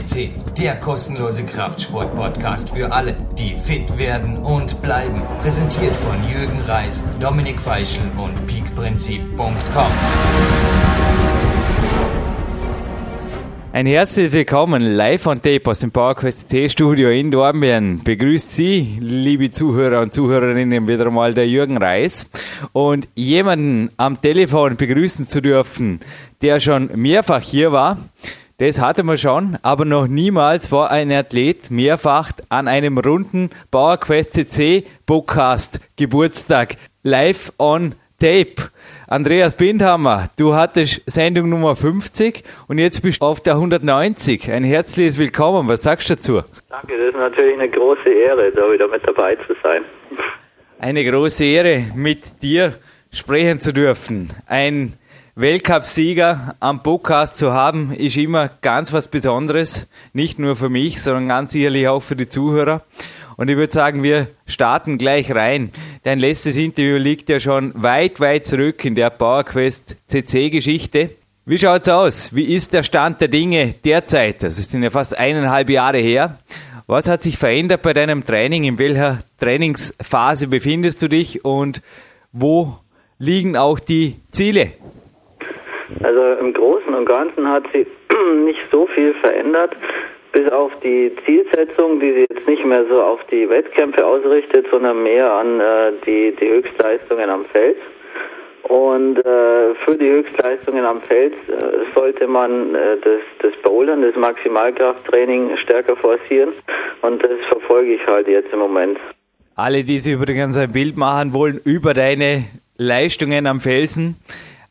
FCC, der kostenlose Kraftsport-Podcast für alle, die fit werden und bleiben. Präsentiert von Jürgen Reis, Dominik Feischl und peakprinzip.com. Ein herzliches Willkommen live on tape aus dem PowerQuest C Studio in Dornbirn. Begrüßt Sie, liebe Zuhörer und Zuhörerinnen, wieder einmal der Jürgen Reis. Und jemanden am Telefon begrüßen zu dürfen, der schon mehrfach hier war, das hatte man schon, aber noch niemals war ein Athlet mehrfach an einem runden PowerQuest CC Podcast Geburtstag live on tape. Andreas Bindhammer, du hattest Sendung Nummer 50 und jetzt bist du auf der 190. Ein herzliches Willkommen. Was sagst du dazu? Danke, das ist natürlich eine große Ehre, da wieder mit dabei zu sein. Eine große Ehre, mit dir sprechen zu dürfen. Ein Weltcup-Sieger am Podcast zu haben, ist immer ganz was Besonderes. Nicht nur für mich, sondern ganz sicherlich auch für die Zuhörer. Und ich würde sagen, wir starten gleich rein. Dein letztes Interview liegt ja schon weit, weit zurück in der PowerQuest CC-Geschichte. Wie schaut's aus? Wie ist der Stand der Dinge derzeit? Das sind ja fast eineinhalb Jahre her. Was hat sich verändert bei deinem Training? In welcher Trainingsphase befindest du dich und wo liegen auch die Ziele? Also im Großen und Ganzen hat sich nicht so viel verändert bis auf die Zielsetzung, die sie jetzt nicht mehr so auf die Wettkämpfe ausrichtet, sondern mehr an äh, die, die Höchstleistungen am Feld. Und äh, für die Höchstleistungen am Feld äh, sollte man äh, das, das Bouldern, das Maximalkrafttraining stärker forcieren. Und das verfolge ich halt jetzt im Moment. Alle, die sich übrigens ein Bild machen wollen über deine Leistungen am Felsen,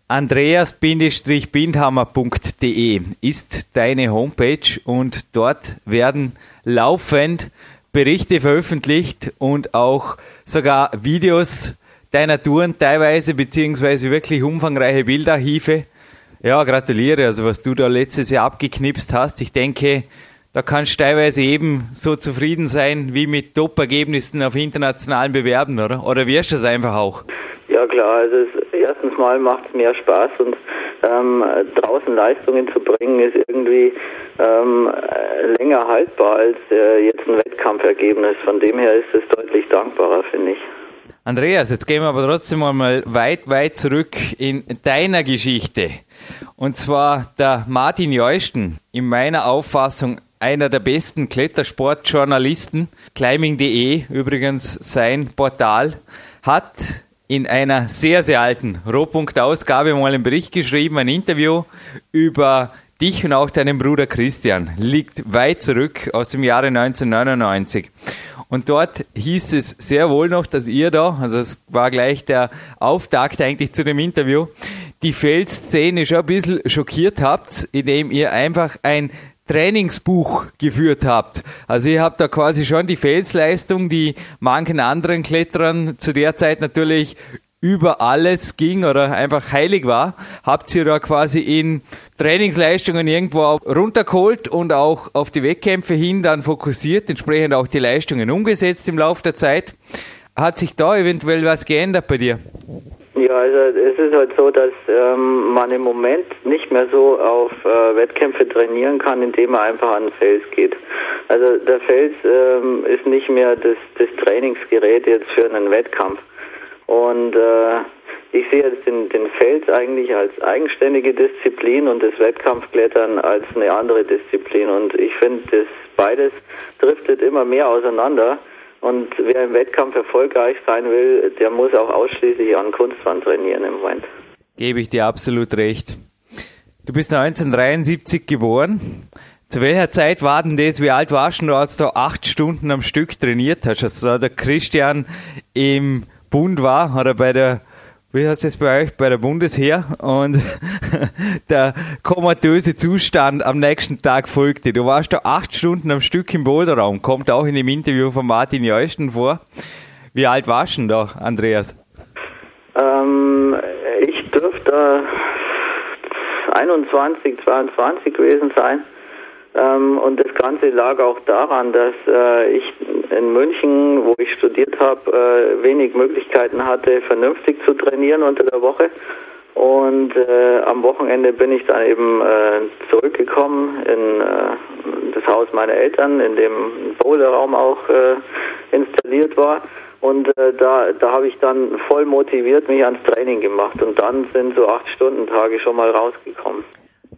andreas-bindhammer.de ist deine Homepage und dort werden laufend Berichte veröffentlicht und auch sogar Videos deiner Touren teilweise, beziehungsweise wirklich umfangreiche Bildarchive. Ja, gratuliere, also was du da letztes Jahr abgeknipst hast. Ich denke, da kannst du teilweise eben so zufrieden sein wie mit Top-Ergebnissen auf internationalen Bewerben, oder? Oder wirst du es einfach auch? Ja klar, also es, mal macht es mehr Spaß und ähm, draußen Leistungen zu bringen ist irgendwie ähm, länger haltbar als äh, jetzt ein Wettkampfergebnis. Von dem her ist es deutlich dankbarer, finde ich. Andreas, jetzt gehen wir aber trotzdem mal weit, weit zurück in deiner Geschichte. Und zwar der Martin Jeusten, in meiner Auffassung einer der besten Klettersportjournalisten, climbing.de übrigens sein Portal, hat in einer sehr, sehr alten Rohpunkt-Ausgabe mal einen Bericht geschrieben, ein Interview über dich und auch deinen Bruder Christian. Liegt weit zurück aus dem Jahre 1999. Und dort hieß es sehr wohl noch, dass ihr da, also es war gleich der Auftakt eigentlich zu dem Interview, die Feldszene schon ein bisschen schockiert habt, indem ihr einfach ein Trainingsbuch geführt habt. Also ihr habt da quasi schon die Felsleistung, die manchen anderen Kletterern zu der Zeit natürlich über alles ging oder einfach heilig war, habt ihr da quasi in Trainingsleistungen irgendwo runtergeholt und auch auf die Wettkämpfe hin dann fokussiert, entsprechend auch die Leistungen umgesetzt im Laufe der Zeit. Hat sich da eventuell was geändert bei dir? Ja, also es ist halt so, dass ähm, man im Moment nicht mehr so auf äh, Wettkämpfe trainieren kann, indem man einfach an den Fels geht. Also der Fels ähm, ist nicht mehr das, das Trainingsgerät jetzt für einen Wettkampf. Und äh, ich sehe jetzt den, den Fels eigentlich als eigenständige Disziplin und das Wettkampfklettern als eine andere Disziplin. Und ich finde, das beides driftet immer mehr auseinander. Und wer im Wettkampf erfolgreich sein will, der muss auch ausschließlich an Kunstwand trainieren im Moment. Gebe ich dir absolut recht. Du bist 1973 geboren. Zu welcher Zeit war denn das? Wie alt warst du? Du hast da acht Stunden am Stück trainiert. Hast also der Christian im Bund war oder bei der wie heißt es bei euch, bei der Bundesheer und der komatöse Zustand am nächsten Tag folgte. Du warst da acht Stunden am Stück im Boulderraum, kommt auch in dem Interview von Martin Jeusten vor. Wie alt warst du denn da, Andreas? Ähm, ich dürfte 21, 22 gewesen sein. Ähm, und das Ganze lag auch daran, dass äh, ich in München, wo ich studiert habe, äh, wenig Möglichkeiten hatte, vernünftig zu trainieren unter der Woche. Und äh, am Wochenende bin ich dann eben äh, zurückgekommen. In, äh, das Haus meiner Eltern, in dem Boulderraum auch äh, installiert war. Und äh, da, da habe ich dann voll motiviert mich ans Training gemacht. Und dann sind so acht Stunden Tage schon mal rausgekommen.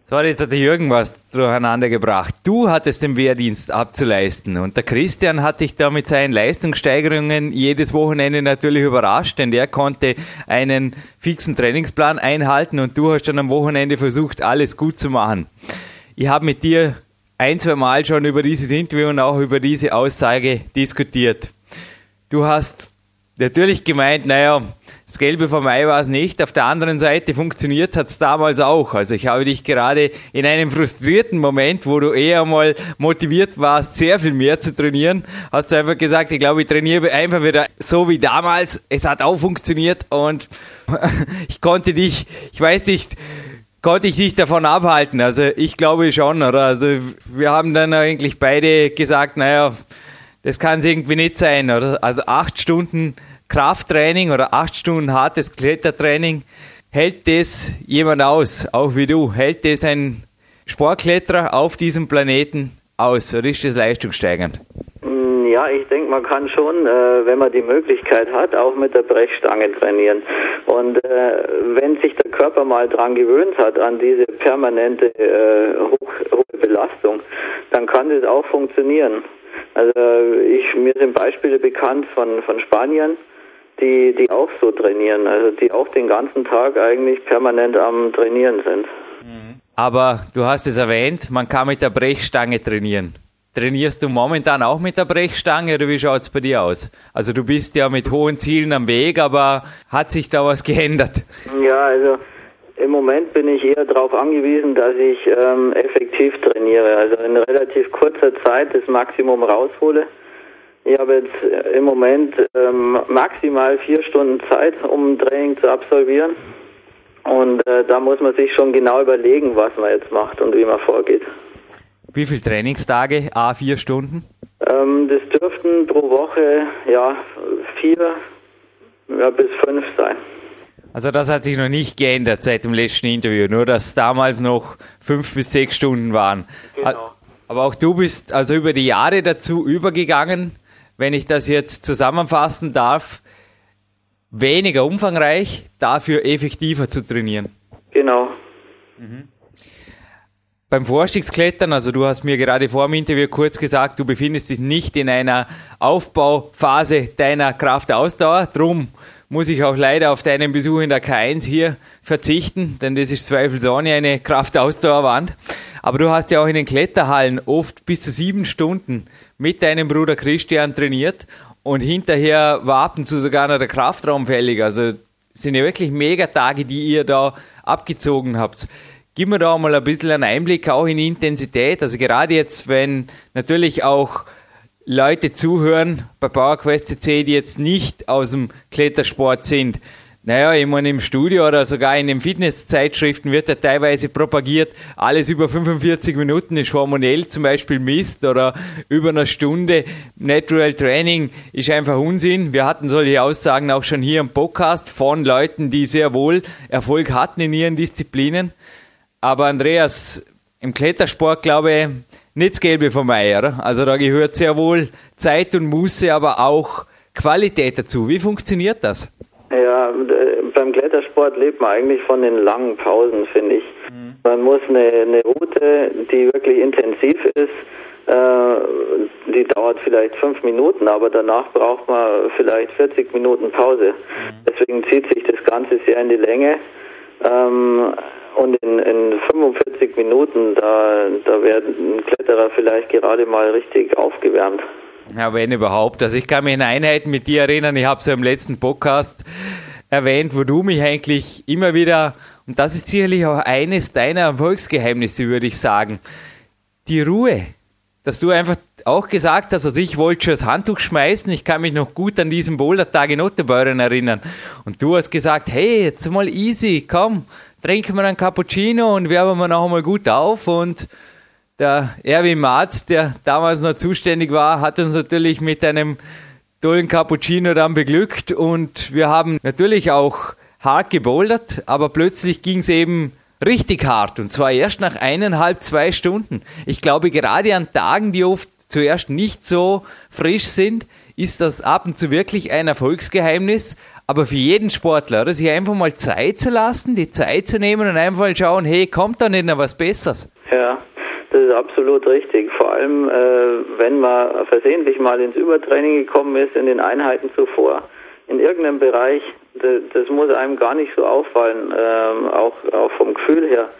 So hat jetzt der Jürgen was durcheinander gebracht. Du hattest den Wehrdienst abzuleisten und der Christian hat dich da mit seinen Leistungssteigerungen jedes Wochenende natürlich überrascht, denn der konnte einen fixen Trainingsplan einhalten und du hast dann am Wochenende versucht, alles gut zu machen. Ich habe mit dir ein, zwei Mal schon über dieses Interview und auch über diese Aussage diskutiert. Du hast natürlich gemeint, naja, das Gelbe vom Ei war es nicht. Auf der anderen Seite funktioniert hat es damals auch. Also ich habe dich gerade in einem frustrierten Moment, wo du eher mal motiviert warst, sehr viel mehr zu trainieren, hast du einfach gesagt, ich glaube, ich trainiere einfach wieder so wie damals. Es hat auch funktioniert und ich konnte dich, ich weiß nicht, konnte ich dich davon abhalten. Also ich glaube schon, oder? Also wir haben dann eigentlich beide gesagt, naja, das kann es irgendwie nicht sein, oder? Also acht Stunden Krafttraining oder acht Stunden hartes Klettertraining, hält das jemand aus, auch wie du? Hält das ein Sportkletterer auf diesem Planeten aus oder ist das leistungssteigernd? Mm, ja, ich denke, man kann schon, äh, wenn man die Möglichkeit hat, auch mit der Brechstange trainieren. Und äh, wenn sich der Körper mal dran gewöhnt hat, an diese permanente äh, hoch, hohe Belastung, dann kann das auch funktionieren. Also ich, mir sind Beispiele bekannt von, von Spaniern, die, die auch so trainieren, also die auch den ganzen Tag eigentlich permanent am Trainieren sind. Aber du hast es erwähnt, man kann mit der Brechstange trainieren. Trainierst du momentan auch mit der Brechstange oder wie schaut es bei dir aus? Also du bist ja mit hohen Zielen am Weg, aber hat sich da was geändert? Ja, also im Moment bin ich eher darauf angewiesen, dass ich ähm, effektiv trainiere, also in relativ kurzer Zeit das Maximum raushole. Ich habe jetzt äh, im Moment ähm, maximal vier Stunden Zeit, um ein Training zu absolvieren. Und äh, da muss man sich schon genau überlegen, was man jetzt macht und wie man vorgeht. Wie viele Trainingstage? A, vier Stunden? Ähm, das dürften pro Woche ja vier ja, bis fünf sein. Also das hat sich noch nicht geändert seit dem letzten Interview, nur dass damals noch fünf bis sechs Stunden waren. Genau. Aber auch du bist also über die Jahre dazu übergegangen, wenn ich das jetzt zusammenfassen darf, weniger umfangreich, dafür effektiver zu trainieren. Genau. Beim Vorstiegsklettern, also du hast mir gerade vor dem Interview kurz gesagt, du befindest dich nicht in einer Aufbauphase deiner Kraftausdauer. Drum muss ich auch leider auf deinen Besuch in der K1 hier verzichten, denn das ist zweifelsohne eine Kraftausdauerwand. Aber du hast ja auch in den Kletterhallen oft bis zu sieben Stunden mit deinem Bruder Christian trainiert und hinterher war ab und zu sogar noch der Kraftraum fällig. Also sind ja wirklich Megatage, die ihr da abgezogen habt. Gib mir da mal ein bisschen einen Einblick auch in Intensität. Also gerade jetzt, wenn natürlich auch Leute zuhören bei PowerQuest CC, die jetzt nicht aus dem Klettersport sind. Naja, ich meine, im Studio oder sogar in den Fitnesszeitschriften wird ja teilweise propagiert, alles über 45 Minuten ist hormonell zum Beispiel Mist oder über eine Stunde Natural Training ist einfach Unsinn. Wir hatten solche Aussagen auch schon hier im Podcast von Leuten, die sehr wohl Erfolg hatten in ihren Disziplinen. Aber Andreas, im Klettersport glaube ich, nicht das Gelbe vom Ei, oder? Also da gehört sehr wohl Zeit und Muße, aber auch Qualität dazu. Wie funktioniert das? Ja, äh, beim Klettersport lebt man eigentlich von den langen Pausen, finde ich. Man muss eine, eine Route, die wirklich intensiv ist, äh, die dauert vielleicht fünf Minuten, aber danach braucht man vielleicht 40 Minuten Pause. Deswegen zieht sich das Ganze sehr in die Länge. Ähm, und in, in 45 Minuten, da, da werden Kletterer vielleicht gerade mal richtig aufgewärmt. Ja, wenn überhaupt. Also ich kann mich in Einheiten mit dir erinnern, ich habe es ja im letzten Podcast erwähnt, wo du mich eigentlich immer wieder, und das ist sicherlich auch eines deiner Erfolgsgeheimnisse, würde ich sagen, die Ruhe. Dass du einfach auch gesagt hast, also ich wollte schon das Handtuch schmeißen, ich kann mich noch gut an diesen Bouldertag in Ottebeuren erinnern. Und du hast gesagt, hey, jetzt mal easy, komm, trinken wir einen Cappuccino und wärmen wir noch einmal gut auf und der Erwin Marz, der damals noch zuständig war, hat uns natürlich mit einem tollen Cappuccino dann beglückt und wir haben natürlich auch hart gebouldert, aber plötzlich ging es eben richtig hart und zwar erst nach eineinhalb, zwei Stunden. Ich glaube, gerade an Tagen, die oft zuerst nicht so frisch sind, ist das ab und zu wirklich ein Erfolgsgeheimnis. Aber für jeden Sportler, oder? sich einfach mal Zeit zu lassen, die Zeit zu nehmen und einfach mal schauen, hey, kommt da nicht noch was Besseres? Ja, das ist absolut richtig. Vor allem, äh, wenn man versehentlich mal ins Übertraining gekommen ist in den Einheiten zuvor, in irgendeinem Bereich, das, das muss einem gar nicht so auffallen, ähm, auch, auch vom Gefühl her.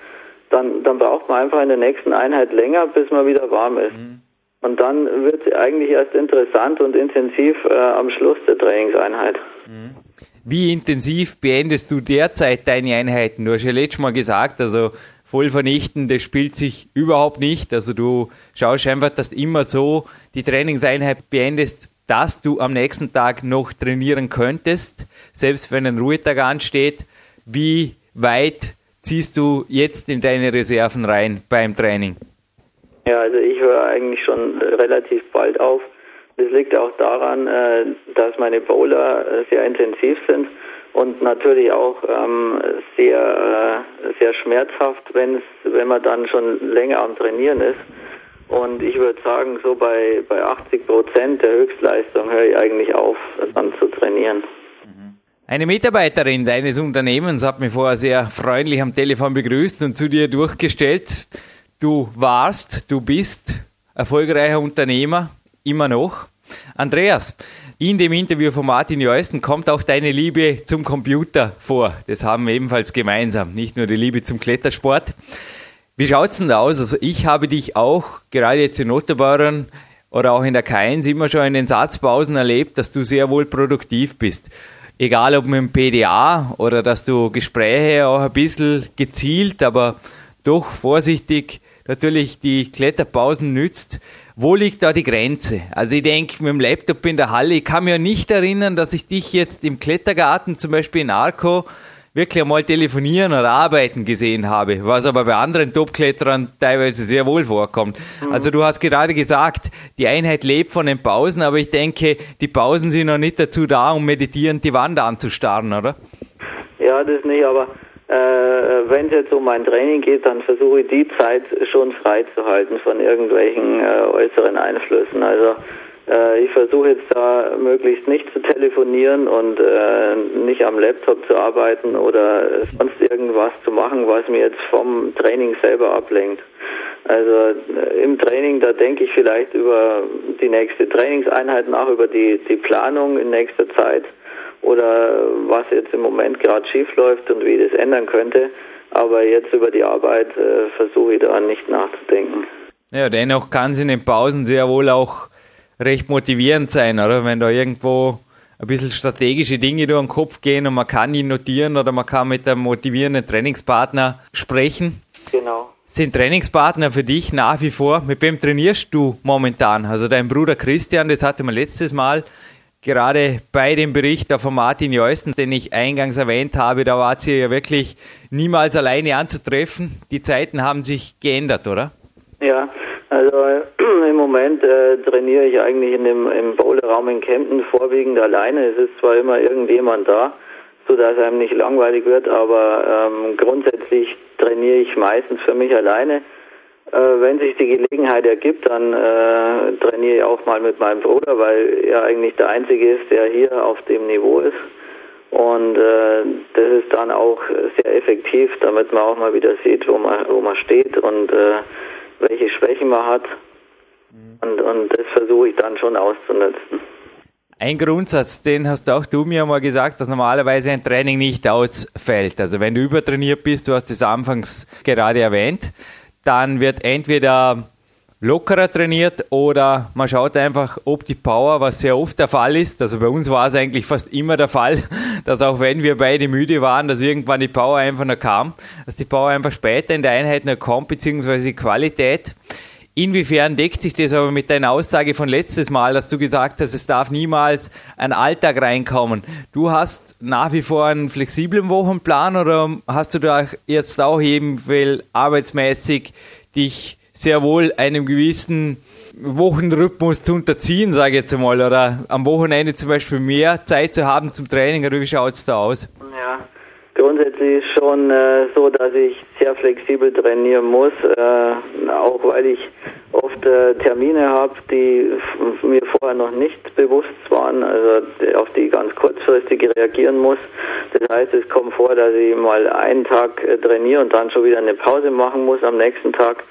Dann, dann braucht man einfach in der nächsten Einheit länger, bis man wieder warm ist. Mhm. Und dann wird es eigentlich erst interessant und intensiv äh, am Schluss der Trainingseinheit. Mhm. Wie intensiv beendest du derzeit deine Einheiten? Du hast ja letztes Mal gesagt, also voll vernichten, das spielt sich überhaupt nicht. Also du schaust einfach, dass du immer so die Trainingseinheit beendest, dass du am nächsten Tag noch trainieren könntest, selbst wenn ein Ruhetag ansteht. Wie weit ziehst du jetzt in deine Reserven rein beim Training? Ja, also ich höre eigentlich schon relativ bald auf. Das liegt auch daran, äh, dass meine Bowler äh, sehr intensiv sind und natürlich auch ähm, sehr, äh, sehr schmerzhaft, wenn's, wenn man dann schon länger am Trainieren ist. Und ich würde sagen, so bei, bei 80 Prozent der Höchstleistung höre ich eigentlich auf, dann zu trainieren. Eine Mitarbeiterin deines Unternehmens hat mich vorher sehr freundlich am Telefon begrüßt und zu dir durchgestellt. Du warst, du bist erfolgreicher Unternehmer, immer noch. Andreas, in dem Interview von Martin Jeusten kommt auch deine Liebe zum Computer vor. Das haben wir ebenfalls gemeinsam, nicht nur die Liebe zum Klettersport. Wie schaut's denn da aus? Also ich habe dich auch, gerade jetzt in Otterbauern oder auch in der K1, immer schon in den Satzpausen erlebt, dass du sehr wohl produktiv bist. Egal ob mit dem PDA oder dass du Gespräche auch ein bisschen gezielt, aber doch vorsichtig natürlich die Kletterpausen nützt. Wo liegt da die Grenze? Also ich denke, mit dem Laptop in der Halle, ich kann mir nicht erinnern, dass ich dich jetzt im Klettergarten, zum Beispiel in Arco, wirklich einmal telefonieren oder arbeiten gesehen habe, was aber bei anderen Topkletterern teilweise sehr wohl vorkommt. Mhm. Also du hast gerade gesagt, die Einheit lebt von den Pausen, aber ich denke, die Pausen sind noch nicht dazu da, um meditierend die Wand anzustarren, oder? Ja, das nicht, aber äh, wenn es jetzt um mein Training geht, dann versuche ich die Zeit schon freizuhalten von irgendwelchen äh, äußeren Einflüssen. Also äh, ich versuche jetzt da möglichst nicht zu telefonieren und äh, nicht am Laptop zu arbeiten oder sonst irgendwas zu machen, was mir jetzt vom Training selber ablenkt. Also äh, im Training, da denke ich vielleicht über die nächste Trainingseinheit nach, über die, die Planung in nächster Zeit oder was jetzt im Moment gerade schief läuft und wie das ändern könnte. Aber jetzt über die Arbeit äh, versuche ich da nicht nachzudenken. Ja, dennoch kann es in den Pausen sehr wohl auch recht motivierend sein, oder? Wenn da irgendwo ein bisschen strategische Dinge durch den Kopf gehen und man kann ihn notieren oder man kann mit einem motivierenden Trainingspartner sprechen. Genau. Sind Trainingspartner für dich nach wie vor? Mit wem trainierst du momentan? Also dein Bruder Christian, das hatte man letztes Mal gerade bei dem Bericht von Martin Jeusten, den ich eingangs erwähnt habe, da war sie ja wirklich niemals alleine anzutreffen. Die Zeiten haben sich geändert, oder? Ja, also im Moment äh, trainiere ich eigentlich in dem im Bowlerraum in Kempten vorwiegend alleine. Es ist zwar immer irgendjemand da, so dass einem nicht langweilig wird, aber ähm, grundsätzlich trainiere ich meistens für mich alleine. Äh, wenn sich die Gelegenheit ergibt, dann äh, trainiere ich auch mal mit meinem Bruder, weil er eigentlich der Einzige ist, der hier auf dem Niveau ist. Und äh, das ist dann auch sehr effektiv, damit man auch mal wieder sieht, wo man, wo man steht und äh, welche Schwächen man hat. Mhm. Und, und das versuche ich dann schon auszunutzen. Ein Grundsatz, den hast auch du mir mal gesagt, dass normalerweise ein Training nicht ausfällt. Also wenn du übertrainiert bist, du hast es anfangs gerade erwähnt, dann wird entweder lockerer trainiert oder man schaut einfach, ob die Power, was sehr oft der Fall ist, also bei uns war es eigentlich fast immer der Fall, dass auch wenn wir beide müde waren, dass irgendwann die Power einfach noch kam, dass die Power einfach später in der Einheit noch kommt, beziehungsweise die Qualität. Inwiefern deckt sich das aber mit deiner Aussage von letztes Mal, dass du gesagt hast, es darf niemals ein Alltag reinkommen? Du hast nach wie vor einen flexiblen Wochenplan oder hast du da jetzt auch eben arbeitsmäßig dich sehr wohl einem gewissen Wochenrhythmus zu unterziehen, sage ich jetzt einmal, oder am Wochenende zum Beispiel mehr Zeit zu haben zum Training, oder wie schaut es da aus? Ja, grundsätzlich schon äh, so, dass ich sehr flexibel trainieren muss, äh, auch weil ich oft äh, Termine habe, die mir vorher noch nicht bewusst waren, also auf die ganz kurzfristig reagieren muss. Das heißt, es kommt vor, dass ich mal einen Tag äh, trainiere und dann schon wieder eine Pause machen muss am nächsten Tag.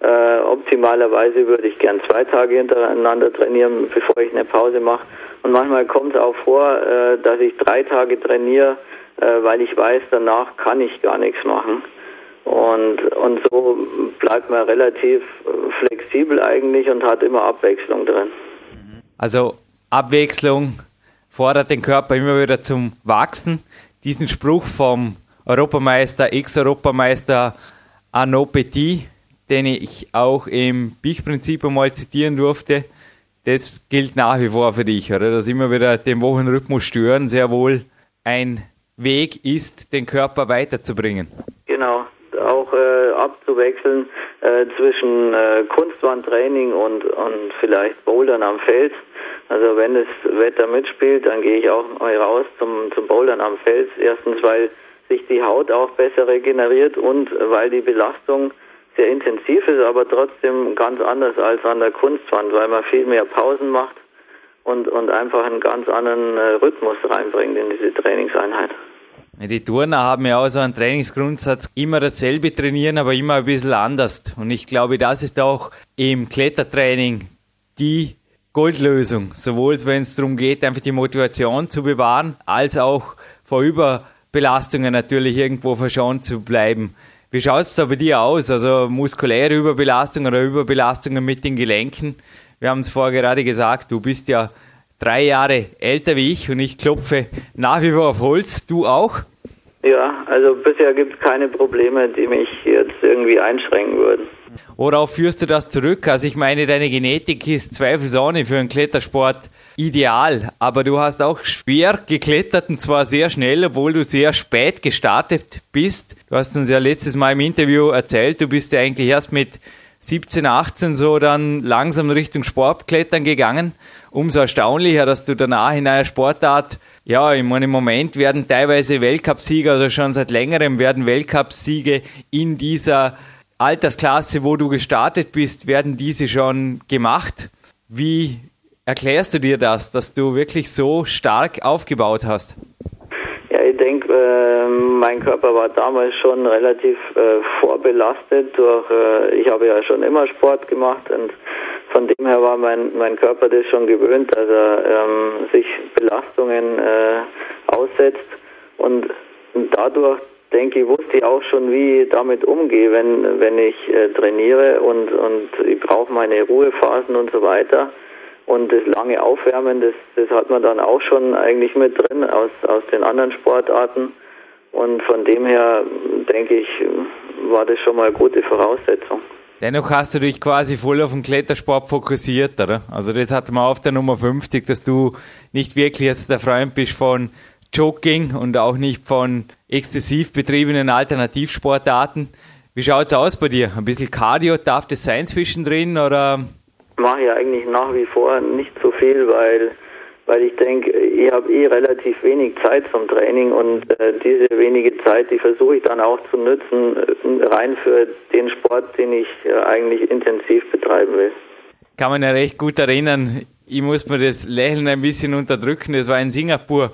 Äh, optimalerweise würde ich gern zwei Tage hintereinander trainieren, bevor ich eine Pause mache. Und manchmal kommt es auch vor, äh, dass ich drei Tage trainiere, äh, weil ich weiß, danach kann ich gar nichts machen. Und, und so bleibt man relativ flexibel eigentlich und hat immer Abwechslung drin. Also Abwechslung fordert den Körper immer wieder zum Wachsen. Diesen Spruch vom Europameister, Ex-Europameister Arnaud Petit, den ich auch im Bich-Prinzip einmal zitieren durfte, das gilt nach wie vor für dich, oder? Dass immer wieder den Wochenrhythmus stören sehr wohl ein Weg ist, den Körper weiterzubringen. Genau, auch äh, abzuwechseln äh, zwischen äh, Kunstwandtraining und, und vielleicht Bouldern am Feld. Also wenn das Wetter mitspielt, dann gehe ich auch mal raus zum, zum Bouldern am Feld. Erstens, weil sich die Haut auch besser regeneriert und weil die Belastung sehr intensiv ist, aber trotzdem ganz anders als an der Kunstwand, weil man viel mehr Pausen macht und, und einfach einen ganz anderen äh, Rhythmus reinbringt in diese Trainingseinheit. Die Turner haben ja auch so einen Trainingsgrundsatz, immer dasselbe trainieren, aber immer ein bisschen anders. Und ich glaube, das ist auch im Klettertraining die Goldlösung. Sowohl wenn es darum geht, einfach die Motivation zu bewahren, als auch vor Überbelastungen natürlich irgendwo verschont zu bleiben. Wie schaut es da bei dir aus? Also muskuläre Überbelastung oder Überbelastungen mit den Gelenken? Wir haben es vorher gerade gesagt, du bist ja drei Jahre älter wie ich und ich klopfe nach wie vor auf Holz. Du auch? Ja, also bisher gibt es keine Probleme, die mich jetzt irgendwie einschränken würden. Worauf führst du das zurück? Also ich meine, deine Genetik ist zweifelsohne für einen Klettersport ideal, aber du hast auch schwer geklettert und zwar sehr schnell, obwohl du sehr spät gestartet bist. Du hast uns ja letztes Mal im Interview erzählt, du bist ja eigentlich erst mit 17, 18 so dann langsam Richtung Sportklettern gegangen. Umso erstaunlicher, dass du danach in einer Sportart ja, ich meine, im Moment werden teilweise Weltcupsieger, also schon seit längerem werden Weltcupsiege in dieser Altersklasse, wo du gestartet bist, werden diese schon gemacht. Wie erklärst du dir das, dass du wirklich so stark aufgebaut hast? Ja, ich denke, äh, mein Körper war damals schon relativ äh, vorbelastet durch, äh, ich habe ja schon immer Sport gemacht und von dem her war mein, mein Körper das schon gewöhnt, dass er ähm, sich Belastungen äh, aussetzt und dadurch denke ich, wusste ich auch schon, wie ich damit umgehe, wenn, wenn ich äh, trainiere und, und ich brauche meine Ruhephasen und so weiter. Und das lange Aufwärmen, das, das hat man dann auch schon eigentlich mit drin aus, aus den anderen Sportarten. Und von dem her, denke ich, war das schon mal eine gute Voraussetzung. Dennoch hast du dich quasi voll auf den Klettersport fokussiert, oder? Also das hat man auf der Nummer 50, dass du nicht wirklich jetzt der Freund bist von Jogging und auch nicht von exzessiv betriebenen Alternativsportarten. Wie schaut's aus bei dir? Ein bisschen Cardio darf das sein zwischendrin oder? Mache ich eigentlich nach wie vor nicht so viel, weil weil ich denke, ich habe eh relativ wenig Zeit zum Training und äh, diese wenige Zeit, die versuche ich dann auch zu nutzen, äh, rein für den Sport, den ich äh, eigentlich intensiv betreiben will. Kann man ja recht gut erinnern. Ich muss mir das Lächeln ein bisschen unterdrücken. Das war in Singapur.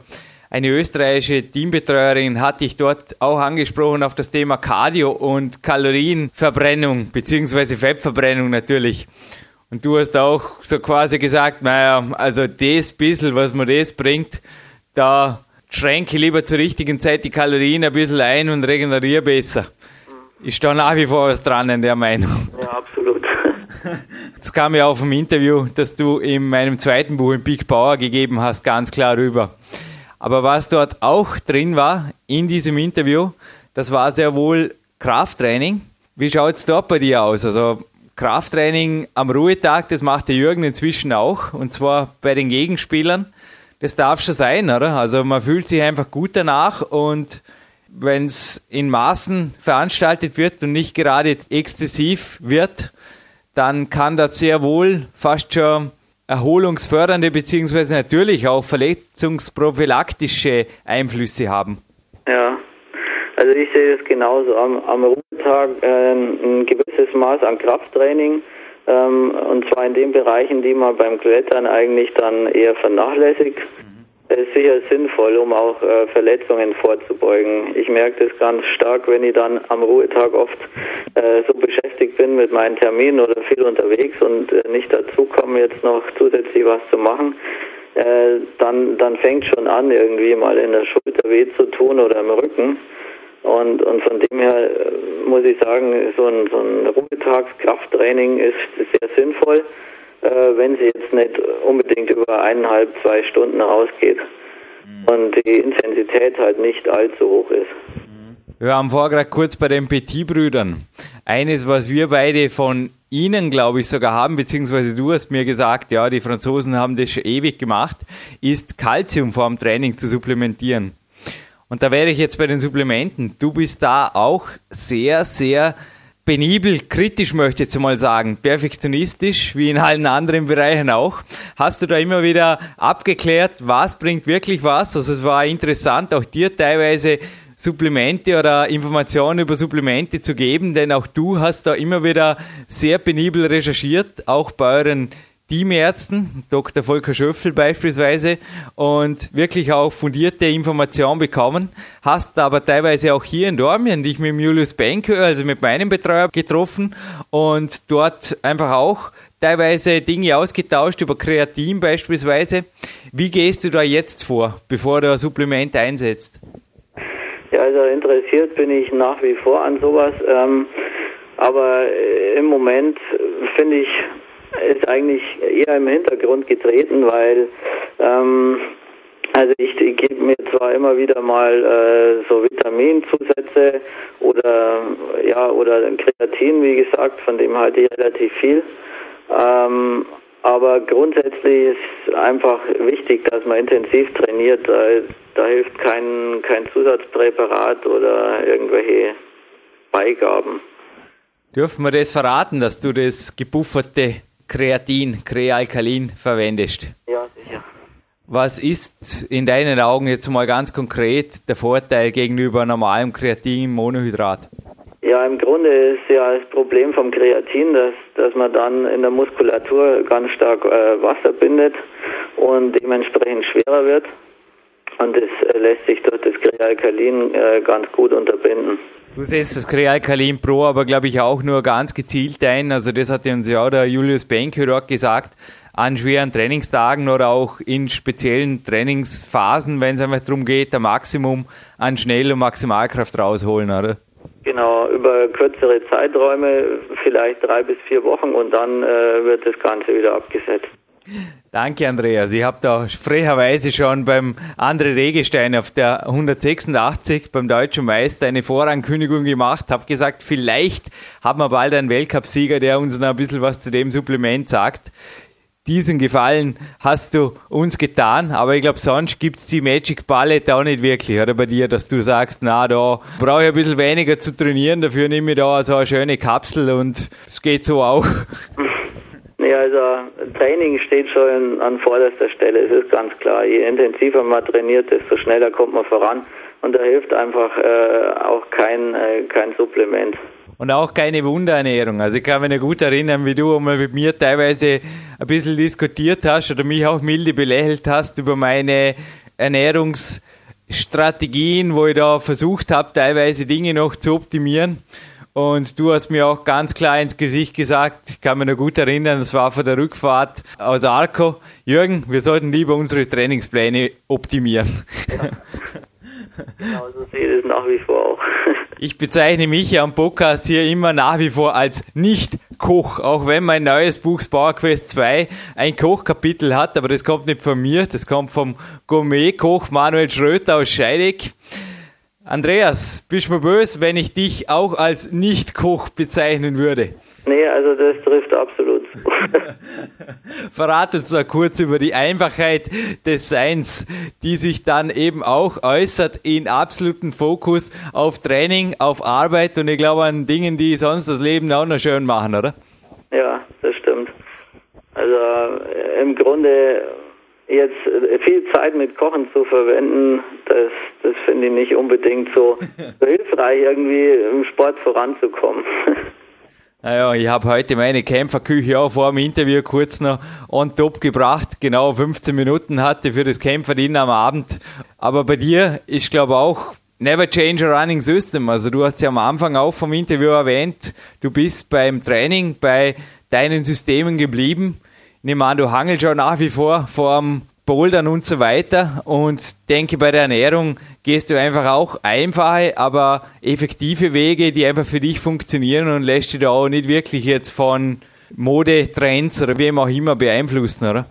Eine österreichische Teambetreuerin hat dich dort auch angesprochen auf das Thema Cardio und Kalorienverbrennung beziehungsweise Fettverbrennung natürlich. Und du hast auch so quasi gesagt, naja, also das bisschen, was mir das bringt, da schränke ich lieber zur richtigen Zeit die Kalorien ein bisschen ein und regeneriere besser. Ist da nach wie vor was dran in der Meinung. Ja, absolut. Das kam ja auf dem Interview, das du in meinem zweiten Buch in Big Power gegeben hast, ganz klar rüber. Aber was dort auch drin war in diesem Interview, das war sehr wohl Krafttraining. Wie schaut es dort bei dir aus? Also Krafttraining am Ruhetag, das macht der Jürgen inzwischen auch, und zwar bei den Gegenspielern. Das darf schon sein, oder? Also man fühlt sich einfach gut danach und wenn es in Maßen veranstaltet wird und nicht gerade exzessiv wird, dann kann das sehr wohl fast schon erholungsfördernde beziehungsweise natürlich auch verletzungsprophylaktische Einflüsse haben. Ja, Also ich sehe es genauso. Am, am Ruhetag äh, ein gewisses Maß an Krafttraining ähm, und zwar in den Bereichen, die man beim Klettern eigentlich dann eher vernachlässigt. Es ist sicher sinnvoll, um auch äh, Verletzungen vorzubeugen. Ich merke das ganz stark, wenn ich dann am Ruhetag oft äh, so beschäftigt bin mit meinen Terminen oder viel unterwegs und äh, nicht dazu komme, jetzt noch zusätzlich was zu machen. Äh, dann, dann fängt schon an, irgendwie mal in der Schulter weh zu tun oder im Rücken. Und, und von dem her äh, muss ich sagen, so ein, so ein Ruhetagskrafttraining ist sehr sinnvoll äh, wenn sie jetzt nicht unbedingt über eineinhalb, zwei Stunden rausgeht mhm. und die Intensität halt nicht allzu hoch ist. Wir haben vorher gerade kurz bei den Petit-Brüdern. Eines, was wir beide von Ihnen, glaube ich, sogar haben, beziehungsweise du hast mir gesagt, ja, die Franzosen haben das schon ewig gemacht, ist Calcium vor dem Training zu supplementieren. Und da wäre ich jetzt bei den Supplementen. Du bist da auch sehr, sehr penibel, kritisch möchte ich jetzt mal sagen, perfektionistisch, wie in allen anderen Bereichen auch. Hast du da immer wieder abgeklärt, was bringt wirklich was? Also es war interessant, auch dir teilweise Supplemente oder Informationen über Supplemente zu geben, denn auch du hast da immer wieder sehr penibel recherchiert, auch bei euren Teamärzten, Dr. Volker Schöffel beispielsweise, und wirklich auch fundierte Informationen bekommen. Hast aber teilweise auch hier in Dormien dich mit Julius Benke, also mit meinem Betreuer, getroffen und dort einfach auch teilweise Dinge ausgetauscht über Kreatin beispielsweise. Wie gehst du da jetzt vor, bevor du ein Supplement einsetzt? Ja, also interessiert bin ich nach wie vor an sowas. Ähm, aber äh, im Moment finde ich ist eigentlich eher im Hintergrund getreten, weil ähm, also ich, ich gebe mir zwar immer wieder mal äh, so Vitaminzusätze oder ja oder Kreatin, wie gesagt, von dem halte ich relativ viel. Ähm, aber grundsätzlich ist einfach wichtig, dass man intensiv trainiert. Da, da hilft kein, kein Zusatzpräparat oder irgendwelche Beigaben. Dürfen wir das verraten, dass du das gebufferte Kreatin, Krealkalin verwendest. Ja, sicher. Was ist in deinen Augen jetzt mal ganz konkret der Vorteil gegenüber normalem Kreatin-Monohydrat? Ja, im Grunde ist ja das Problem vom Kreatin, dass, dass man dann in der Muskulatur ganz stark äh, Wasser bindet und dementsprechend schwerer wird. Und das äh, lässt sich durch das Krealkalin äh, ganz gut unterbinden. Du setzt das Krealkalin Pro aber, glaube ich, auch nur ganz gezielt ein. Also das hat uns ja auch der Julius Benke dort gesagt, an schweren Trainingstagen oder auch in speziellen Trainingsphasen, wenn es einfach darum geht, ein Maximum an Schnell- und Maximalkraft rausholen, oder? Genau, über kürzere Zeiträume, vielleicht drei bis vier Wochen und dann äh, wird das Ganze wieder abgesetzt. Danke, Andreas. Ich habe da frecherweise schon beim André Regestein auf der 186 beim Deutschen Meister eine Vorankündigung gemacht, habe gesagt, vielleicht haben wir bald einen Weltcupsieger, der uns noch ein bisschen was zu dem Supplement sagt. Diesen Gefallen hast du uns getan, aber ich glaube, sonst gibt es die Magic Ballet auch nicht wirklich, oder bei dir, dass du sagst, na, da brauche ich ein bisschen weniger zu trainieren, dafür nehme ich da so eine schöne Kapsel und es geht so auch. Nee, also Training steht schon an vorderster Stelle, es ist ganz klar. Je intensiver man trainiert, desto schneller kommt man voran. Und da hilft einfach äh, auch kein, äh, kein Supplement. Und auch keine Wunderernährung. Also ich kann mich noch gut erinnern, wie du einmal mit mir teilweise ein bisschen diskutiert hast oder mich auch milde belächelt hast über meine Ernährungsstrategien, wo ich da versucht habe, teilweise Dinge noch zu optimieren. Und du hast mir auch ganz klar ins Gesicht gesagt, ich kann mich noch gut erinnern, das war vor der Rückfahrt aus Arco. Jürgen, wir sollten lieber unsere Trainingspläne optimieren. Ja. Genau, so sehe ich es nach wie vor auch. Ich bezeichne mich ja am Podcast hier immer nach wie vor als Nicht-Koch, auch wenn mein neues Buch Power Quest 2 ein Kochkapitel hat, aber das kommt nicht von mir, das kommt vom Gourmet-Koch Manuel Schröter aus Scheideck. Andreas, bist du mir böse, wenn ich dich auch als Nicht-Koch bezeichnen würde? Nee, also das trifft absolut. Verrat uns da kurz über die Einfachheit des Seins, die sich dann eben auch äußert in absoluten Fokus auf Training, auf Arbeit und ich glaube an Dingen, die sonst das Leben auch noch schön machen, oder? Ja, das stimmt. Also äh, im Grunde jetzt äh, viel Zeit mit Kochen zu verwenden, das, das finde ich nicht unbedingt so, so hilfreich, irgendwie im Sport voranzukommen. Naja, ich habe heute meine Kämpferküche auch vor dem Interview kurz noch on top gebracht. Genau 15 Minuten hatte für das Kämpferdienen am Abend. Aber bei dir ist, glaube ich, auch Never change a running system. Also du hast ja am Anfang auch vom Interview erwähnt, du bist beim Training bei deinen Systemen geblieben. Nehme an, du hangelst schon nach wie vor vorm Bouldern und so weiter und denke, bei der Ernährung gehst du einfach auch einfache, aber effektive Wege, die einfach für dich funktionieren und lässt dich da auch nicht wirklich jetzt von Modetrends oder wem auch immer beeinflussen, oder?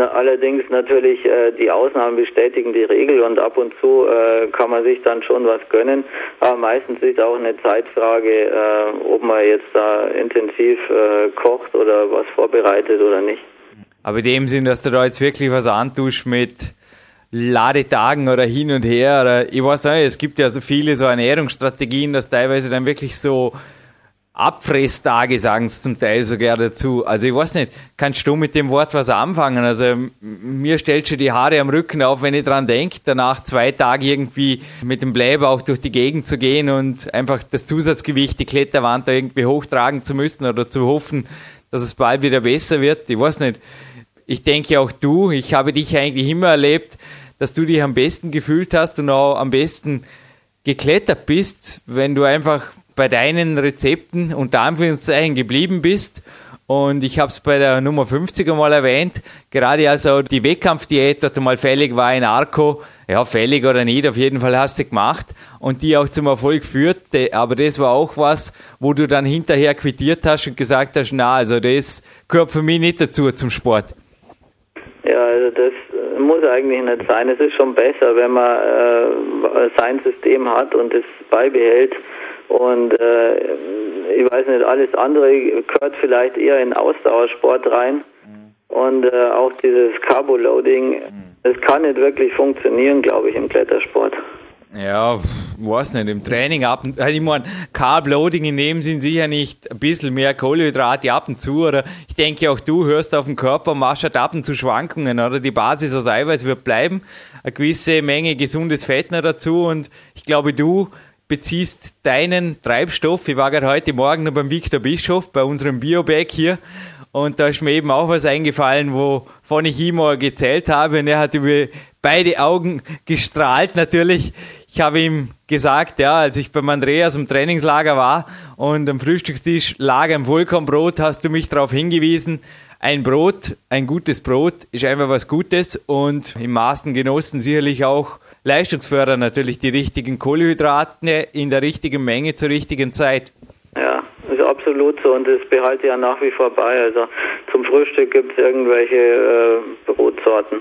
Allerdings natürlich äh, die Ausnahmen bestätigen die Regel und ab und zu äh, kann man sich dann schon was gönnen. Aber meistens ist auch eine Zeitfrage, äh, ob man jetzt da intensiv äh, kocht oder was vorbereitet oder nicht. Aber in dem Sinn, dass du da jetzt wirklich was antust mit Ladetagen oder hin und her oder ich weiß nicht, es gibt ja so viele so Ernährungsstrategien, dass teilweise dann wirklich so Abfresstage sagen es zum Teil sogar dazu. Also ich weiß nicht, kannst du mit dem Wort was anfangen? Also mir stellt schon die Haare am Rücken auf, wenn ich dran denke, danach zwei Tage irgendwie mit dem Blähbauch durch die Gegend zu gehen und einfach das Zusatzgewicht, die Kletterwand da irgendwie hochtragen zu müssen oder zu hoffen, dass es bald wieder besser wird. Ich weiß nicht, ich denke auch du, ich habe dich eigentlich immer erlebt, dass du dich am besten gefühlt hast und auch am besten geklettert bist, wenn du einfach bei deinen Rezepten unter Anführungszeichen geblieben bist. Und ich habe es bei der Nummer 50 einmal erwähnt, gerade als auch die Wettkampfdiät dort einmal fällig war in Arco, ja, fällig oder nicht, auf jeden Fall hast du gemacht und die auch zum Erfolg führte. Aber das war auch was, wo du dann hinterher quittiert hast und gesagt hast, na, also das gehört für mich nicht dazu zum Sport. Ja, also das äh, muss eigentlich nicht sein. Es ist schon besser, wenn man äh, sein System hat und es beibehält. Und äh, ich weiß nicht, alles andere gehört vielleicht eher in Ausdauersport rein. Mhm. Und äh, auch dieses Carbo-Loading, mhm. das kann nicht wirklich funktionieren, glaube ich, im Klettersport. Ja, weiß nicht, im Training ab und also ich meine, Carb Loading in dem Sinn sicher nicht ein bisschen mehr Kohlenhydrate ab und zu oder ich denke auch du hörst auf den Körper, machst halt ab und zu Schwankungen oder die Basis aus Eiweiß wird bleiben, eine gewisse Menge gesundes Fett noch dazu und ich glaube du beziehst deinen Treibstoff, ich war gerade heute Morgen noch beim Viktor Bischof bei unserem Biobag hier. Und da ist mir eben auch was eingefallen, wovon ich ihm mal gezählt habe. Und er hat über beide Augen gestrahlt natürlich. Ich habe ihm gesagt, ja, als ich beim Andreas im Trainingslager war und am Frühstückstisch lag ein Vollkornbrot, hast du mich darauf hingewiesen, ein Brot, ein gutes Brot ist einfach was Gutes und im Maßen genossen sicherlich auch Leistungsförder natürlich die richtigen Kohlenhydrate in der richtigen Menge zur richtigen Zeit. Ja, ist absolut so und das behalte ich ja nach wie vor bei. Also zum Frühstück gibt es irgendwelche äh, Brotsorten.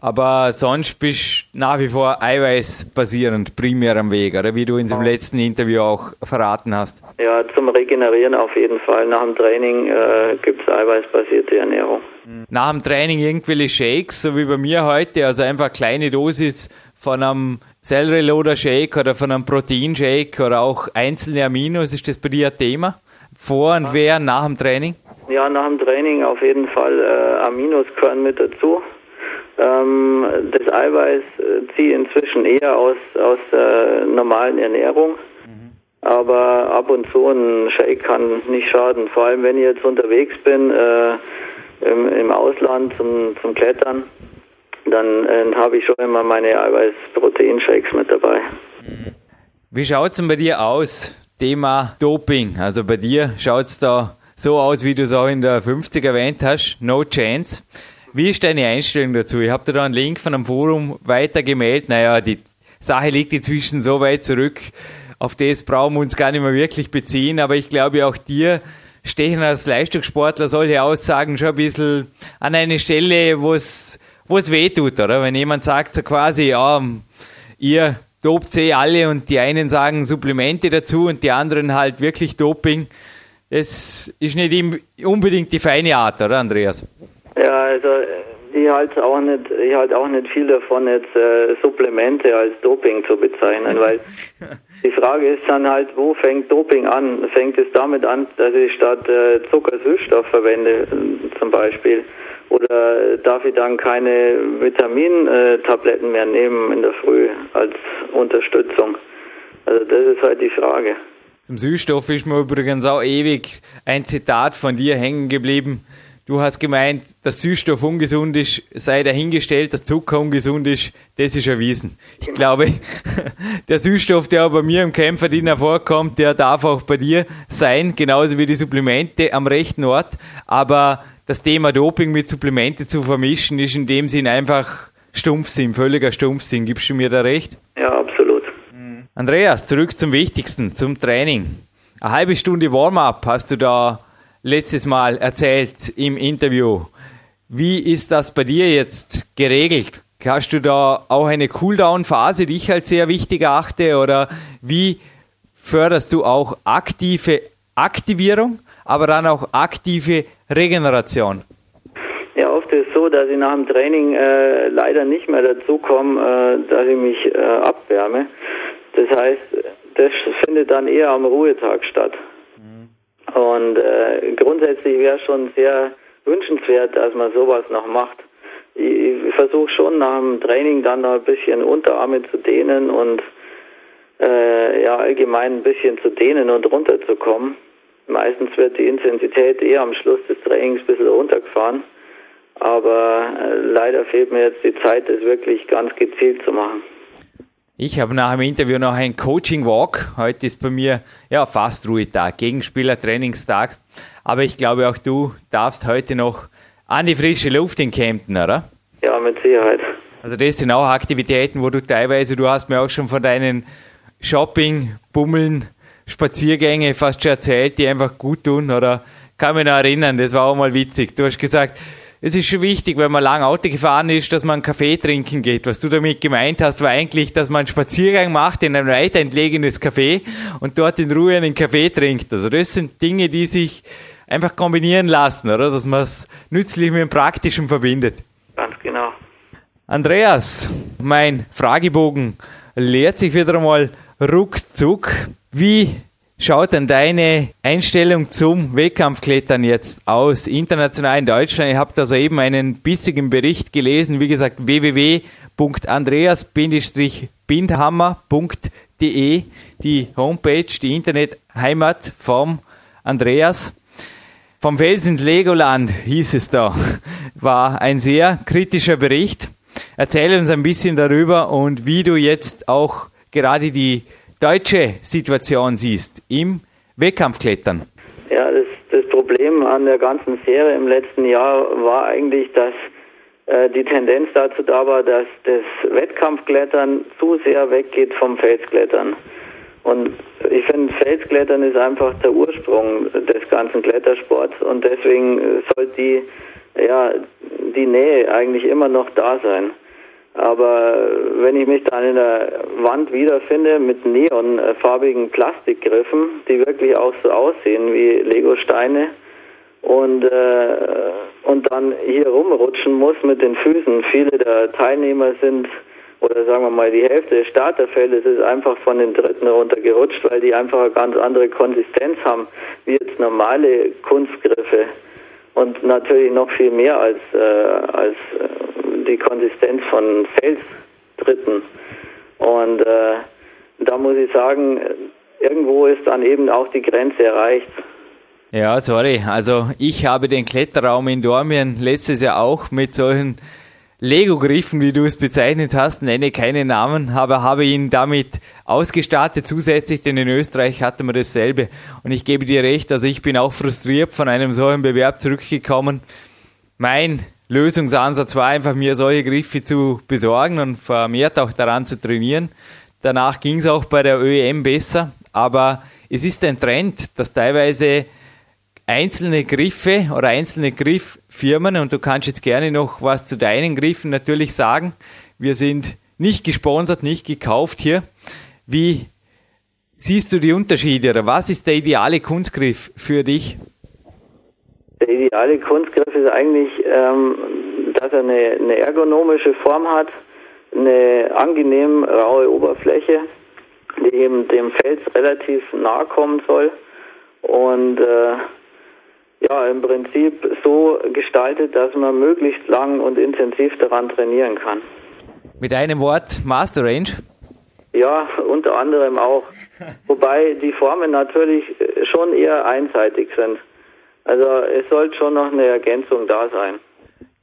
Aber sonst bist du nach wie vor eiweißbasierend primär am Weg, oder wie du in dem letzten Interview auch verraten hast. Ja, zum Regenerieren auf jeden Fall. Nach dem Training äh, gibt es eiweißbasierte Ernährung. Nach dem Training irgendwelche Shakes, so wie bei mir heute, also einfach kleine Dosis von einem Celery Loader Shake oder von einem Protein Shake oder auch einzelne Aminos, ist das bei dir ein Thema? Vor und während, nach dem Training? Ja, nach dem Training auf jeden Fall äh, Aminos gehören mit dazu. Ähm, das Eiweiß äh, ziehe inzwischen eher aus, aus der normalen Ernährung. Mhm. Aber ab und zu ein Shake kann nicht schaden. Vor allem, wenn ich jetzt unterwegs bin, äh, im, im, Ausland zum, zum Klettern, dann äh, habe ich schon immer meine Eiweiß-Protein-Shakes mit dabei. Wie schaut es denn bei dir aus? Thema Doping. Also bei dir schaut es da so aus, wie du es auch in der 50 erwähnt hast. No chance. Wie ist deine Einstellung dazu? Ich habe dir da einen Link von einem Forum weitergemeldet. Naja, die Sache liegt inzwischen so weit zurück, auf das brauchen wir uns gar nicht mehr wirklich beziehen. Aber ich glaube, auch dir stechen als Leistungssportler solche Aussagen schon ein bisschen an eine Stelle, wo es wo es weh tut, oder? Wenn jemand sagt so quasi, ja, ihr dopt eh alle und die einen sagen Supplemente dazu und die anderen halt wirklich Doping. Das ist nicht unbedingt die feine Art, oder Andreas? Ja, also ich halte auch nicht, ich halte auch nicht viel davon, jetzt äh, Supplemente als Doping zu bezeichnen, weil die Frage ist dann halt, wo fängt Doping an? Fängt es damit an, dass ich statt äh, Zucker Süßstoff verwende, zum Beispiel? Oder darf ich dann keine Vitamintabletten mehr nehmen in der Früh als Unterstützung? Also das ist halt die Frage. Zum Süßstoff ist mir übrigens auch ewig ein Zitat von dir hängen geblieben. Du hast gemeint, dass Süßstoff ungesund ist, sei dahingestellt, dass Zucker ungesund ist, das ist erwiesen. Ich genau. glaube, der Süßstoff, der auch bei mir im Kämpferdiener vorkommt, der darf auch bei dir sein, genauso wie die Supplemente am rechten Ort. Aber das Thema Doping mit Supplemente zu vermischen, ist in dem Sinn einfach Stumpfsinn, völliger Stumpfsinn. Gibst du mir da recht? Ja, absolut. Andreas, zurück zum Wichtigsten, zum Training. Eine halbe Stunde Warm-up hast du da letztes Mal erzählt im Interview. Wie ist das bei dir jetzt geregelt? Hast du da auch eine Cooldown-Phase, die ich als sehr wichtig erachte? Oder wie förderst du auch aktive Aktivierung, aber dann auch aktive Regeneration? Ja, oft ist es so, dass ich nach dem Training äh, leider nicht mehr dazu komme, äh, dass ich mich äh, abwärme. Das heißt, das findet dann eher am Ruhetag statt. Mhm. Und äh, grundsätzlich wäre schon sehr wünschenswert, dass man sowas noch macht. Ich, ich versuche schon nach dem Training dann noch ein bisschen Unterarme zu dehnen und äh, ja allgemein ein bisschen zu dehnen und runterzukommen. Meistens wird die Intensität eher am Schluss des Trainings ein bisschen runtergefahren. Aber äh, leider fehlt mir jetzt die Zeit, das wirklich ganz gezielt zu machen. Ich habe nach dem Interview noch einen Coaching Walk. Heute ist bei mir ja fast Ruhetag, Gegenspieler Trainingstag. Aber ich glaube auch du darfst heute noch an die frische Luft in Kempten, oder? Ja, mit Sicherheit. Also das sind auch Aktivitäten, wo du teilweise, du hast mir auch schon von deinen Shopping, Bummeln, Spaziergänge fast schon erzählt, die einfach gut tun, oder kann mich noch erinnern, das war auch mal witzig. Du hast gesagt, es ist schon wichtig, wenn man lang Auto gefahren ist, dass man Kaffee trinken geht. Was du damit gemeint hast, war eigentlich, dass man einen Spaziergang macht in ein weit entlegenes Café und dort in Ruhe einen Kaffee trinkt. Also das sind Dinge, die sich einfach kombinieren lassen, oder? Dass man es nützlich mit dem Praktischen verbindet. Ganz genau. Andreas, mein Fragebogen leert sich wieder einmal ruckzuck. Wie schaut denn deine Einstellung zum Wettkampfklettern jetzt aus? International in Deutschland. Ich habe da soeben einen bissigen Bericht gelesen. Wie gesagt, www.andreas-bindhammer.de, die Homepage, die Internetheimat vom Andreas. Vom Felsen Legoland hieß es da. War ein sehr kritischer Bericht. Erzähl uns ein bisschen darüber und wie du jetzt auch gerade die deutsche Situation siehst im Wettkampfklettern. Ja, das, das Problem an der ganzen Serie im letzten Jahr war eigentlich, dass äh, die Tendenz dazu da war, dass das Wettkampfklettern zu sehr weggeht vom Felsklettern. Und ich finde, Felsklettern ist einfach der Ursprung des ganzen Klettersports und deswegen sollte die, ja, die Nähe eigentlich immer noch da sein. Aber wenn ich mich dann in der Wand wiederfinde mit neonfarbigen Plastikgriffen, die wirklich auch so aussehen wie Lego-Steine und, äh, und dann hier rumrutschen muss mit den Füßen. Viele der Teilnehmer sind, oder sagen wir mal die Hälfte des Starterfeldes ist einfach von den Dritten runtergerutscht, weil die einfach eine ganz andere Konsistenz haben, wie jetzt normale Kunstgriffe und natürlich noch viel mehr als, äh, als äh, die Konsistenz von Felsdritten. Und äh, da muss ich sagen, irgendwo ist dann eben auch die Grenze erreicht. Ja, sorry. Also ich habe den Kletterraum in Dormien letztes Jahr auch mit solchen Lego-Griffen, wie du es bezeichnet hast, nenne keine Namen, aber habe ihn damit ausgestattet zusätzlich, denn in Österreich hatten wir dasselbe. Und ich gebe dir recht, also ich bin auch frustriert von einem solchen Bewerb zurückgekommen. Mein Lösungsansatz war einfach, mir solche Griffe zu besorgen und vermehrt auch daran zu trainieren. Danach ging es auch bei der ÖEM besser, aber es ist ein Trend, dass teilweise einzelne Griffe oder einzelne Grifffirmen, und du kannst jetzt gerne noch was zu deinen Griffen natürlich sagen. Wir sind nicht gesponsert, nicht gekauft hier. Wie siehst du die Unterschiede oder was ist der ideale Kunstgriff für dich? Der ideale Kunstgriff ist eigentlich, ähm, dass er eine, eine ergonomische Form hat, eine angenehm raue Oberfläche, die eben dem Fels relativ nahe kommen soll und äh, Ja, im Prinzip so gestaltet, dass man möglichst lang und intensiv daran trainieren kann. Mit einem Wort Master Range? Ja, unter anderem auch. Wobei die Formen natürlich schon eher einseitig sind. Also es sollte schon noch eine Ergänzung da sein.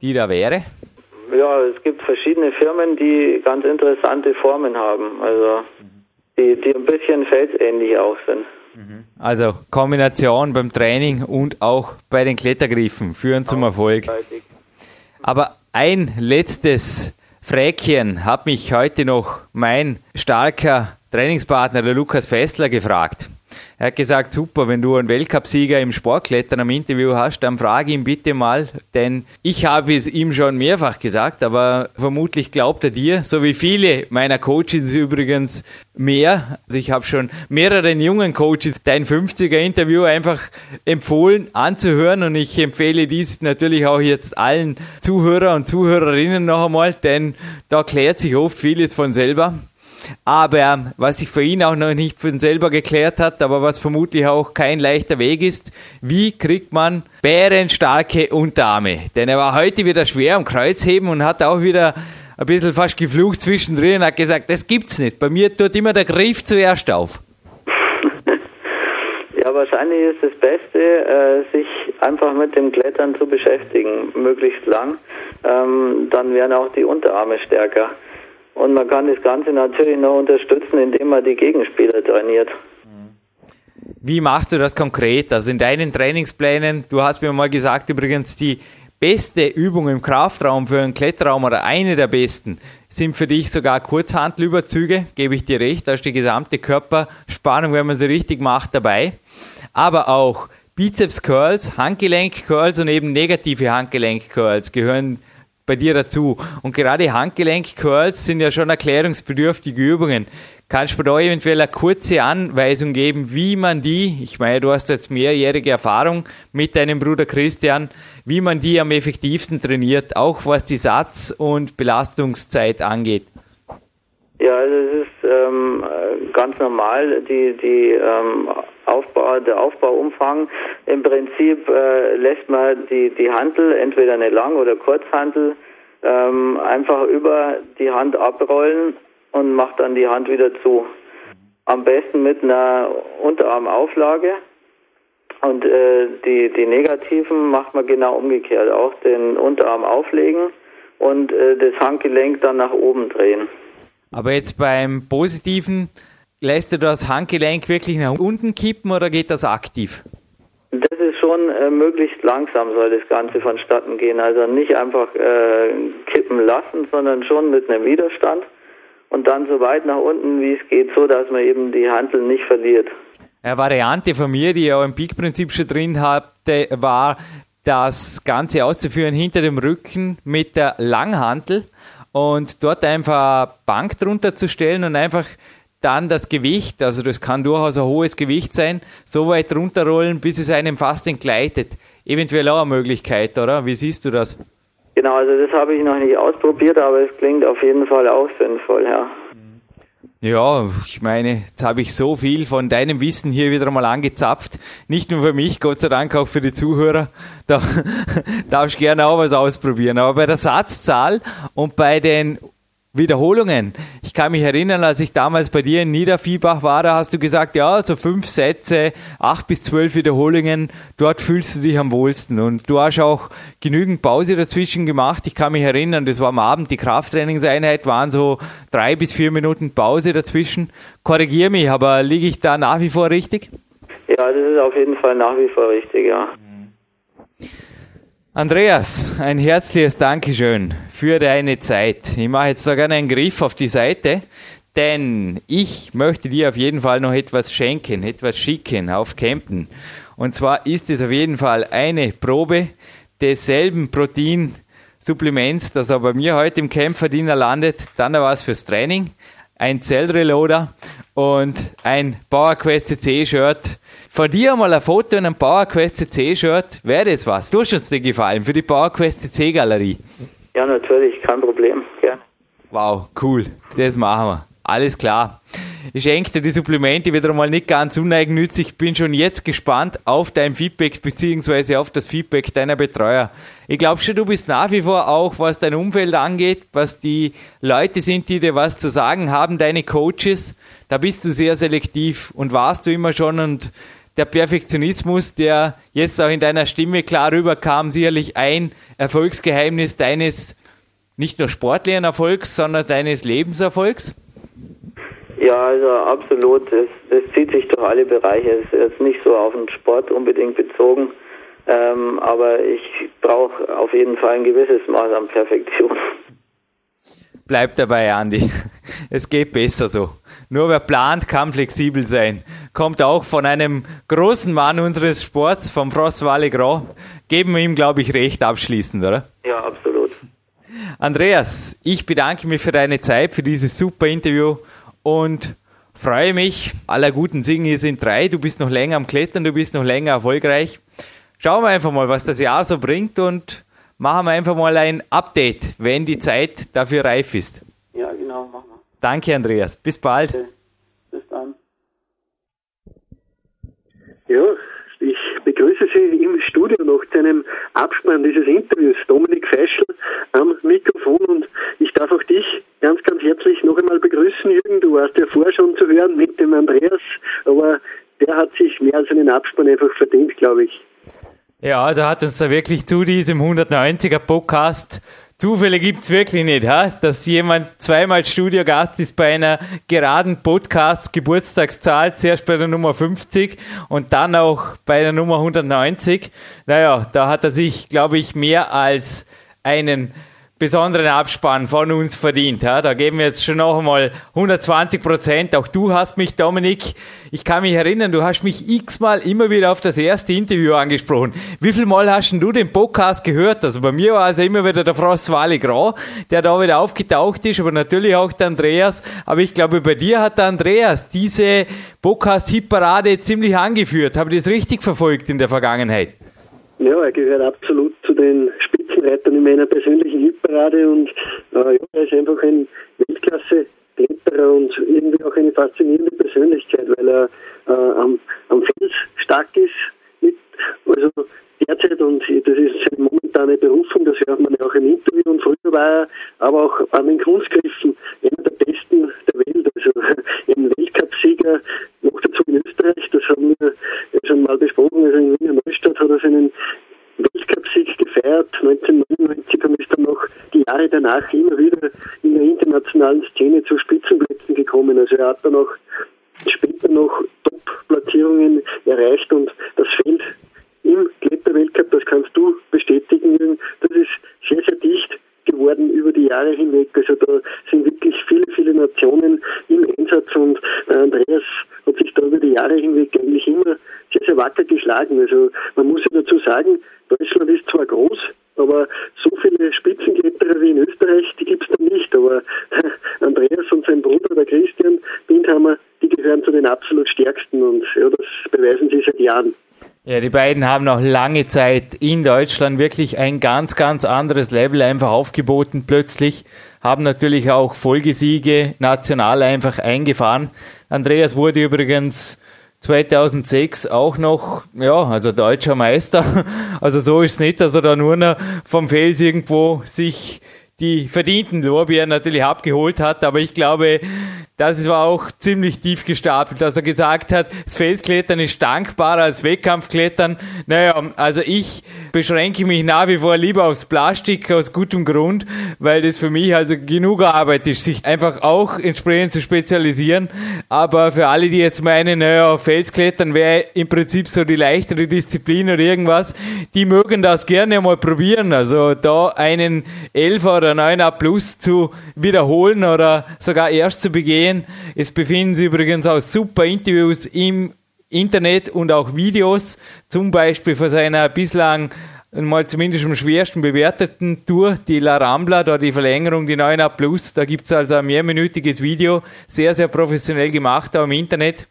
Die da wäre? Ja, es gibt verschiedene Firmen, die ganz interessante Formen haben. Also die, die ein bisschen felsähnlich auch sind. Also Kombination beim Training und auch bei den Klettergriffen führen zum Erfolg. Aber ein letztes Fräkchen hat mich heute noch mein starker Trainingspartner, der Lukas Fessler, gefragt. Er hat gesagt, super, wenn du einen Weltcupsieger im Sportklettern am Interview hast, dann frage ihn bitte mal, denn ich habe es ihm schon mehrfach gesagt, aber vermutlich glaubt er dir, so wie viele meiner Coaches übrigens mehr. Also ich habe schon mehreren jungen Coaches dein 50er Interview einfach empfohlen anzuhören und ich empfehle dies natürlich auch jetzt allen Zuhörer und Zuhörerinnen noch einmal, denn da klärt sich oft vieles von selber. Aber was sich für ihn auch noch nicht von selber geklärt hat, aber was vermutlich auch kein leichter Weg ist, wie kriegt man bärenstarke Unterarme? Denn er war heute wieder schwer am Kreuzheben und hat auch wieder ein bisschen fast geflucht zwischendrin und hat gesagt, das gibt's nicht. Bei mir tut immer der Griff zuerst auf. Ja, wahrscheinlich ist das Beste, äh, sich einfach mit dem Klettern zu beschäftigen, möglichst lang. Ähm, dann werden auch die Unterarme stärker. Und man kann das Ganze natürlich noch unterstützen, indem man die Gegenspieler trainiert. Wie machst du das konkret? Also in deinen Trainingsplänen, du hast mir mal gesagt, übrigens, die beste Übung im Kraftraum für einen Kletterraum oder eine der besten sind für dich sogar Kurzhantelüberzüge, gebe ich dir recht, da ist die gesamte Körperspannung, wenn man sie richtig macht, dabei. Aber auch Bizeps Curls, Handgelenk Curls und eben negative Handgelenk Curls gehören bei dir dazu. Und gerade Handgelenk-Curls sind ja schon erklärungsbedürftige Übungen. Kannst du da eventuell eine kurze Anweisung geben, wie man die, ich meine, du hast jetzt mehrjährige Erfahrung mit deinem Bruder Christian, wie man die am effektivsten trainiert, auch was die Satz- und Belastungszeit angeht? Ja, also es ist ganz normal, die, die ähm, Aufbau, der Aufbauumfang. Im Prinzip äh, lässt man die, die Hantel, entweder eine Lang- oder Kurzhantel, ähm, einfach über die Hand abrollen und macht dann die Hand wieder zu. Am besten mit einer Unterarmauflage. Und äh, die, die negativen macht man genau umgekehrt. Auch den Unterarm auflegen und äh, das Handgelenk dann nach oben drehen. Aber jetzt beim Positiven, lässt du das Handgelenk wirklich nach unten kippen oder geht das aktiv? Das ist schon äh, möglichst langsam soll das Ganze vonstatten gehen. Also nicht einfach äh, kippen lassen, sondern schon mit einem Widerstand und dann so weit nach unten, wie es geht, so dass man eben die Handel nicht verliert. Eine Variante von mir, die ich auch im Peak-Prinzip schon drin hatte, war, das Ganze auszuführen hinter dem Rücken mit der Langhantel und dort einfach Bank drunter zu stellen und einfach dann das Gewicht, also das kann durchaus ein hohes Gewicht sein, so weit runterrollen, bis es einem fast entgleitet. Eventuell auch eine Möglichkeit, oder? Wie siehst du das? Genau, also das habe ich noch nicht ausprobiert, aber es klingt auf jeden Fall auch sinnvoll, ja. Ja, ich meine, jetzt habe ich so viel von deinem Wissen hier wieder mal angezapft. Nicht nur für mich, Gott sei Dank auch für die Zuhörer. Da darfst du gerne auch was ausprobieren. Aber bei der Satzzahl und bei den Wiederholungen. Ich kann mich erinnern, als ich damals bei dir in Niederviehbach war, da hast du gesagt, ja, so fünf Sätze, acht bis zwölf Wiederholungen, dort fühlst du dich am wohlsten. Und du hast auch genügend Pause dazwischen gemacht. Ich kann mich erinnern, das war am Abend, die Krafttrainingseinheit waren so drei bis vier Minuten Pause dazwischen. Korrigier mich, aber liege ich da nach wie vor richtig? Ja, das ist auf jeden Fall nach wie vor richtig, ja. Andreas, ein herzliches Dankeschön für deine Zeit. Ich mache jetzt da gerne einen Griff auf die Seite, denn ich möchte dir auf jeden Fall noch etwas schenken, etwas schicken auf Campen. Und zwar ist es auf jeden Fall eine Probe desselben Proteinsupplements, das aber bei mir heute im Campverdiener landet. Dann was fürs Training, ein Zellreloader und ein PowerQuest CC Shirt von dir mal ein Foto in einem PowerQuest CC-Shirt, wäre das was? Du hast uns dir gefallen für die PowerQuest CC-Galerie. Ja, natürlich, kein Problem, gerne. Wow, cool. Das machen wir. Alles klar. Ich schenke dir die Supplemente wieder mal nicht ganz uneigennützig. Bin schon jetzt gespannt auf dein Feedback beziehungsweise auf das Feedback deiner Betreuer. Ich glaube schon, du bist nach wie vor auch, was dein Umfeld angeht, was die Leute sind, die dir was zu sagen haben, deine Coaches. Da bist du sehr selektiv und warst du immer schon und der Perfektionismus, der jetzt auch in deiner Stimme klar rüberkam, sicherlich ein Erfolgsgeheimnis deines nicht nur sportlichen Erfolgs, sondern deines Lebenserfolgs? Ja, also absolut. Es, es zieht sich durch alle Bereiche. Es ist jetzt nicht so auf den Sport unbedingt bezogen, ähm, aber ich brauche auf jeden Fall ein gewisses Maß an Perfektion. Bleib dabei, Andi. Es geht besser so. Nur wer plant, kann flexibel sein. Kommt auch von einem großen Mann unseres Sports, vom Frost Valle Grand. Geben wir ihm, glaube ich, recht abschließend, oder? Ja, absolut. Andreas, ich bedanke mich für deine Zeit, für dieses super Interview und freue mich. Aller guten Singen, hier sind drei. Du bist noch länger am Klettern, du bist noch länger erfolgreich. Schauen wir einfach mal, was das Jahr so bringt und machen wir einfach mal ein Update, wenn die Zeit dafür reif ist. Ja, genau, machen wir. Danke, Andreas. Bis bald. Okay. Bis dann. Ja, ich begrüße Sie im Studio noch zu einem Abspann dieses Interviews. Dominik Feischl am Mikrofon und ich darf auch dich ganz, ganz herzlich noch einmal begrüßen, Jürgen. Du warst ja vorher schon zu hören mit dem Andreas, aber der hat sich mehr als einen Abspann einfach verdient, glaube ich. Ja, also hat uns da wirklich zu diesem 190er Podcast Zufälle gibt's wirklich nicht, ha? dass jemand zweimal Studiogast ist bei einer geraden Podcast-Geburtstagszahl, zuerst bei der Nummer 50 und dann auch bei der Nummer 190. Naja, da hat er sich, glaube ich, mehr als einen besonderen Abspann von uns verdient. Ja, da geben wir jetzt schon noch einmal 120 Prozent. Auch du hast mich, Dominik, ich kann mich erinnern, du hast mich x-mal immer wieder auf das erste Interview angesprochen. Wie viel Mal hast du den Podcast gehört? Also bei mir war es immer wieder der Frost Wally Grau, der da wieder aufgetaucht ist, aber natürlich auch der Andreas. Aber ich glaube, bei dir hat der Andreas diese Podcast-Hitparade ziemlich angeführt. Habe ich das richtig verfolgt in der Vergangenheit? Ja, er gehört absolut den Spitzenreitern in meiner persönlichen Hitparade und äh, ja, er ist einfach ein Weltklasse-Kletterer und irgendwie auch eine faszinierende Persönlichkeit, weil er äh, am, am Fels stark ist, mit, also derzeit und das ist seine momentane Berufung, das hört man ja auch im Interview und früher war er aber auch an den Kunstgriffen einer der besten der Welt, also ein Weltcupsieger, noch dazu in Österreich, das haben wir ja schon mal besprochen, also in Wiener Neustadt hat er seinen Weltcupsieg gefeiert, 1999 und ist dann noch die Jahre danach immer wieder in der internationalen Szene zu Spitzenplätzen gekommen, also er hat dann auch später noch Top-Platzierungen erreicht und das Feld im Kletterweltcup, das kannst du bestätigen, das ist sehr, sehr dicht geworden über die Jahre hinweg. Also da sind wirklich viele, viele Nationen im Einsatz und äh, Andreas hat sich da über die Jahre hinweg eigentlich immer sehr, sehr wacker geschlagen. Also man muss ja dazu sagen, Deutschland ist zwar groß, aber so viele Spitzenkletterer wie in Österreich, die gibt es da nicht. Aber Andreas und sein Bruder, der Christian Bindhammer, die gehören zu den absolut stärksten und ja, das beweisen sie seit Jahren. Ja, die beiden haben auch lange Zeit in Deutschland wirklich ein ganz, ganz anderes Level einfach aufgeboten plötzlich, haben natürlich auch Folgesiege national einfach eingefahren. Andreas wurde übrigens 2006 auch noch, ja, also deutscher Meister. Also so ist es nicht, dass er da nur noch vom Fels irgendwo sich die verdienten Lorbeeren natürlich abgeholt hat, aber ich glaube, das war auch ziemlich tief gestapelt, dass er gesagt hat, das Felsklettern ist dankbarer als Wettkampfklettern. Naja, also ich beschränke mich nach wie vor lieber aufs Plastik aus gutem Grund, weil das für mich also genug Arbeit ist, sich einfach auch entsprechend zu spezialisieren. Aber für alle, die jetzt meinen, naja, Felsklettern wäre im Prinzip so die leichtere Disziplin oder irgendwas, die mögen das gerne mal probieren. Also da einen Elfer oder Neuner Plus zu wiederholen oder sogar erst zu begehen. Es befinden sich übrigens auch super Interviews im Internet und auch Videos, zum Beispiel von seiner bislang mal zumindest am schwersten bewerteten Tour, die La Rambla, da die Verlängerung, die 9 Plus. Da gibt es also ein mehrminütiges Video, sehr, sehr professionell gemacht, auch im Internet.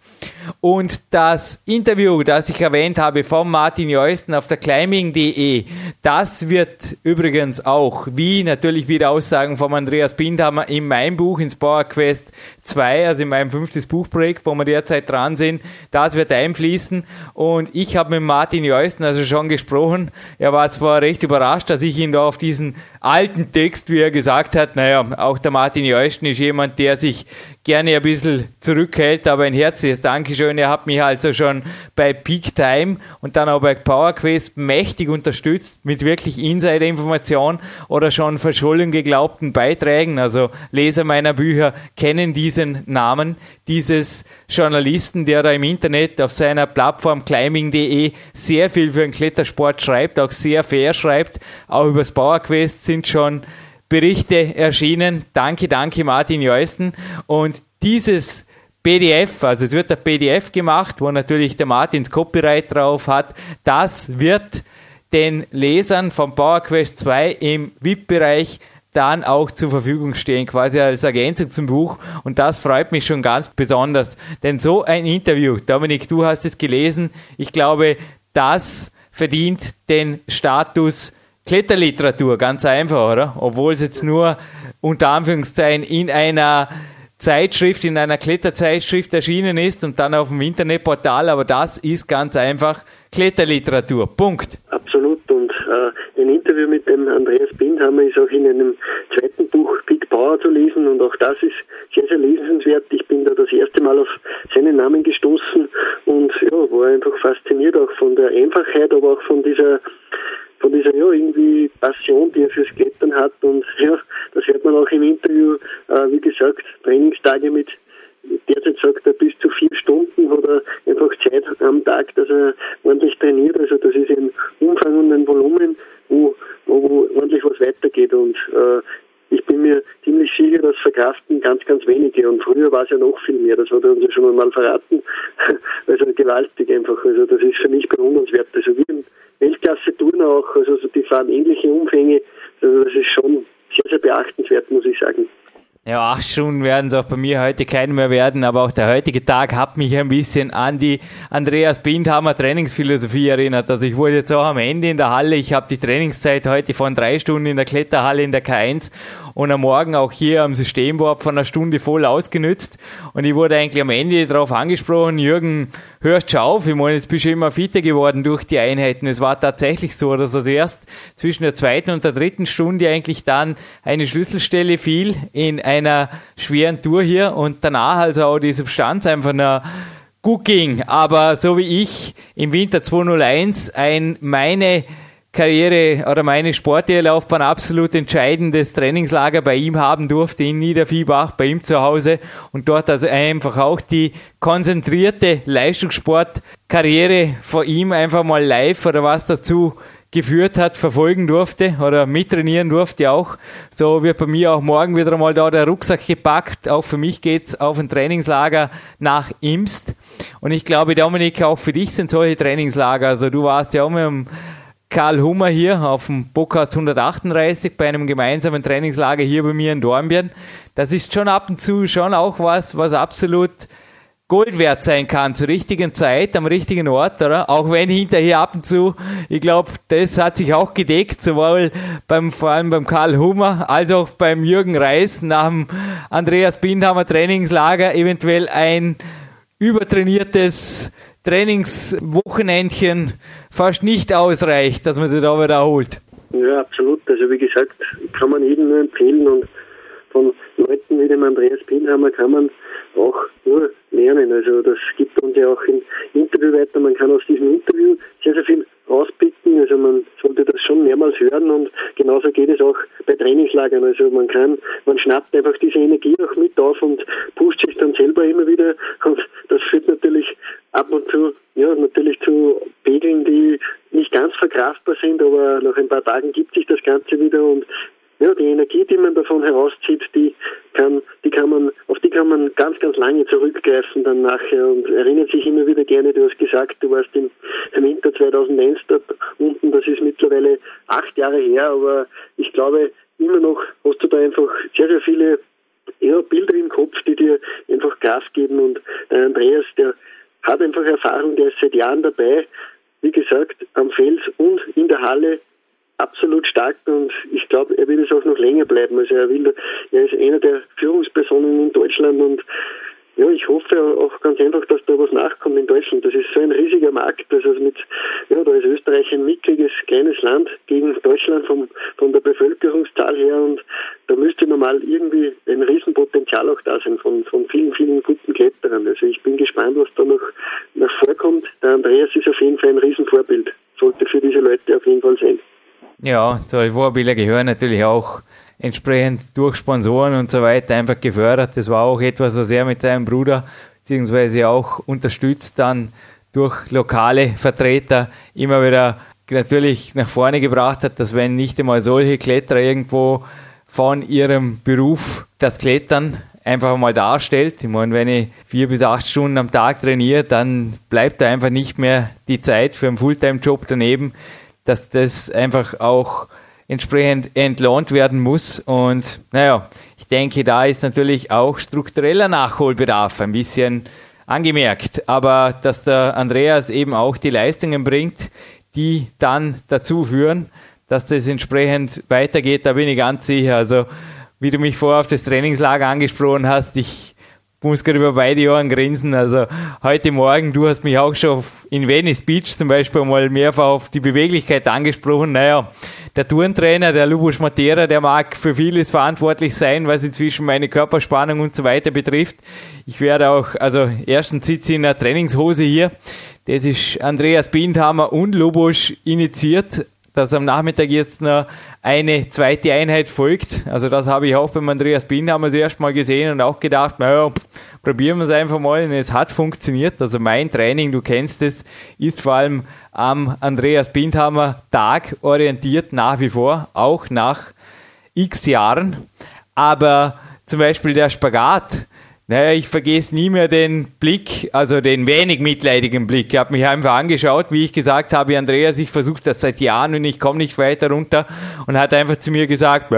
Und das Interview, das ich erwähnt habe von Martin Jeusten auf der climbing.de, das wird übrigens auch, wie natürlich wieder Aussagen von Andreas Bindhammer in meinem Buch, ins Power Quest 2, also in meinem fünftes Buchprojekt, wo wir derzeit dran sind, das wird einfließen. Und ich habe mit Martin Jeusten also schon gesprochen. Er war zwar recht überrascht, dass ich ihn da auf diesen alten Text, wie er gesagt hat, naja, auch der Martin Jeusten ist jemand, der sich gerne ein bisschen zurückhält, aber ein herzliches Dankeschön. Er hat mich also schon bei Peak Time und dann auch bei Power Quest mächtig unterstützt mit wirklich Insider-Information oder schon verschollen geglaubten Beiträgen. Also Leser meiner Bücher kennen diesen Namen dieses Journalisten, der da im Internet auf seiner Plattform climbing.de sehr viel für den Klettersport schreibt, auch sehr fair schreibt. Auch über das Power Quest sind schon Berichte erschienen. Danke, danke Martin Jeusten. Und dieses PDF, also es wird ein PDF gemacht, wo natürlich der Martins Copyright drauf hat. Das wird den Lesern von PowerQuest 2 im VIP-Bereich dann auch zur Verfügung stehen, quasi als Ergänzung zum Buch. Und das freut mich schon ganz besonders. Denn so ein Interview, Dominik, du hast es gelesen, ich glaube, das verdient den Status Kletterliteratur, ganz einfach, oder? Obwohl es jetzt nur unter Anführungszeichen in einer Zeitschrift, in einer Kletterzeitschrift erschienen ist und dann auf dem Internetportal, aber das ist ganz einfach Kletterliteratur. Punkt. Absolut. Und äh, ein Interview mit dem Andreas Bindhammer ist auch in einem zweiten Buch Big Power zu lesen und auch das ist sehr, sehr lesenswert. Ich bin da das erste Mal auf seinen Namen gestoßen und ja, war einfach fasziniert auch von der Einfachheit, aber auch von dieser von dieser ja irgendwie Passion, die er fürs Klettern hat und ja, das hört man auch im Interview, äh, wie gesagt, Trainingstage mit derzeit sagt er bis zu vier Stunden oder einfach Zeit am Tag, dass er ordentlich trainiert. Also das ist ein Umfang und ein Volumen, wo, wo, ordentlich was weitergeht und äh, ich bin mir ziemlich sicher, dass verkraften ganz, ganz wenige. Und früher war es ja noch viel mehr. Das hat er uns ja schon einmal verraten. Also gewaltig einfach. Also das ist für mich bewundernswert. Also wie ein Weltklasse-Touren auch, also die fahren ähnliche Umfänge. Also das ist schon sehr, sehr beachtenswert, muss ich sagen. Ja, acht Stunden werden es auch bei mir heute keine mehr werden, aber auch der heutige Tag hat mich ein bisschen an die Andreas Bindhammer Trainingsphilosophie erinnert. Also ich wurde jetzt auch am Ende in der Halle, ich habe die Trainingszeit heute von drei Stunden in der Kletterhalle in der K1 und am Morgen auch hier am Systemboard von einer Stunde voll ausgenützt. Und ich wurde eigentlich am Ende darauf angesprochen, Jürgen, hörst schon auf, ich meine, jetzt bist du immer fitter geworden durch die Einheiten. Es war tatsächlich so, dass also erst zwischen der zweiten und der dritten Stunde eigentlich dann eine Schlüsselstelle fiel in einer schweren Tour hier und danach also auch die Substanz einfach einer gut ging. Aber so wie ich im Winter 201 ein meine Karriere oder meine sportliche Laufbahn absolut entscheidendes Trainingslager bei ihm haben durfte in Niederviehbach, bei ihm zu Hause und dort also einfach auch die konzentrierte Leistungssportkarriere von ihm einfach mal live oder was dazu geführt hat, verfolgen durfte oder mittrainieren durfte auch. So wird bei mir auch morgen wieder mal da der Rucksack gepackt. Auch für mich geht's auf ein Trainingslager nach Imst. Und ich glaube, Dominik, auch für dich sind solche Trainingslager. Also du warst ja auch mit dem Karl Hummer hier auf dem Podcast 138 bei einem gemeinsamen Trainingslager hier bei mir in Dornbirn. Das ist schon ab und zu schon auch was, was absolut Gold wert sein kann, zur richtigen Zeit, am richtigen Ort, oder? Auch wenn hinterher ab und zu, ich glaube, das hat sich auch gedeckt, sowohl beim, vor allem beim Karl Hummer, als auch beim Jürgen Reis nach dem Andreas Bindhammer Trainingslager eventuell ein übertrainiertes Trainingswochenendchen fast nicht ausreicht, dass man sich da wiederholt. Ja, absolut. Also wie gesagt, kann man jedem nur empfehlen und von Leuten wie dem Andreas Pinhammer kann man auch nur lernen. Also das gibt uns ja auch im Interview weiter. Man kann aus diesem Interview sehr, sehr viel rauspicken. Also man sollte das schon mehrmals hören und genauso geht es auch bei Trainingslagern. Also man kann, man schnappt einfach diese Energie auch mit auf und pusht sich dann selber immer wieder und das führt natürlich ab und zu, ja, natürlich zu Pegeln, die nicht ganz verkraftbar sind, aber nach ein paar Tagen gibt sich das Ganze wieder und ja, die Energie, die man davon herauszieht, die kann, die kann man, auf die kann man ganz, ganz lange zurückgreifen dann nachher und erinnert sich immer wieder gerne, du hast gesagt, du warst im, im Winter 2001 dort unten, das ist mittlerweile acht Jahre her, aber ich glaube, immer noch hast du da einfach sehr, sehr viele ja, Bilder im Kopf, die dir einfach Gas geben und der Andreas, der hat einfach Erfahrung, der ist seit Jahren dabei. Wie gesagt, am Fels und in der Halle absolut stark und ich glaube, er wird es auch noch länger bleiben. Also er will, er ist einer der Führungspersonen in Deutschland und ja, ich hoffe auch ganz einfach, dass da was nachkommt in Deutschland. Das ist so ein riesiger Markt. Also mit, ja, da ist Österreich ein mickriges, kleines Land gegen Deutschland vom, von der Bevölkerungszahl her und da müsste normal irgendwie ein Riesenpotenzial auch da sein von, von vielen, vielen guten Kletterern. Also ich bin gespannt, was da noch, noch vorkommt. Der Andreas ist auf jeden Fall ein Riesenvorbild. Sollte für diese Leute auf jeden Fall sein. Ja, solche Vorbilder gehören natürlich auch entsprechend durch Sponsoren und so weiter einfach gefördert. Das war auch etwas, was er mit seinem Bruder beziehungsweise auch unterstützt dann durch lokale Vertreter immer wieder natürlich nach vorne gebracht hat, dass wenn nicht einmal solche Kletterer irgendwo von ihrem Beruf das Klettern einfach mal darstellt. Ich meine, wenn ich vier bis acht Stunden am Tag trainiere, dann bleibt da einfach nicht mehr die Zeit für einen Fulltime-Job daneben, dass das einfach auch entsprechend entlohnt werden muss. Und naja, ich denke, da ist natürlich auch struktureller Nachholbedarf ein bisschen angemerkt. Aber dass der Andreas eben auch die Leistungen bringt, die dann dazu führen, dass das entsprechend weitergeht, da bin ich ganz sicher. Also, wie du mich vorher auf das Trainingslager angesprochen hast, ich muss gerade über beide Jahren grinsen. Also heute Morgen, du hast mich auch schon in Venice Beach zum Beispiel mal mehrfach auf die Beweglichkeit angesprochen. Naja, der Turntrainer, der Lubos Matera, der mag für vieles verantwortlich sein, was inzwischen meine Körperspannung und so weiter betrifft. Ich werde auch, also erstens sitze ich in einer Trainingshose hier. Das ist Andreas Bindhammer und Lubos initiiert dass am Nachmittag jetzt noch eine zweite Einheit folgt. Also das habe ich auch beim Andreas Bindhammer das erste Mal gesehen und auch gedacht, naja, probieren wir es einfach mal. Und es hat funktioniert. Also mein Training, du kennst es, ist vor allem am Andreas Bindhammer Tag orientiert, nach wie vor, auch nach x Jahren. Aber zum Beispiel der Spagat, naja, ich vergesse nie mehr den Blick, also den wenig mitleidigen Blick. Ich habe mich einfach angeschaut, wie ich gesagt habe, Andreas, ich versuche das seit Jahren und ich komme nicht weiter runter und hat einfach zu mir gesagt,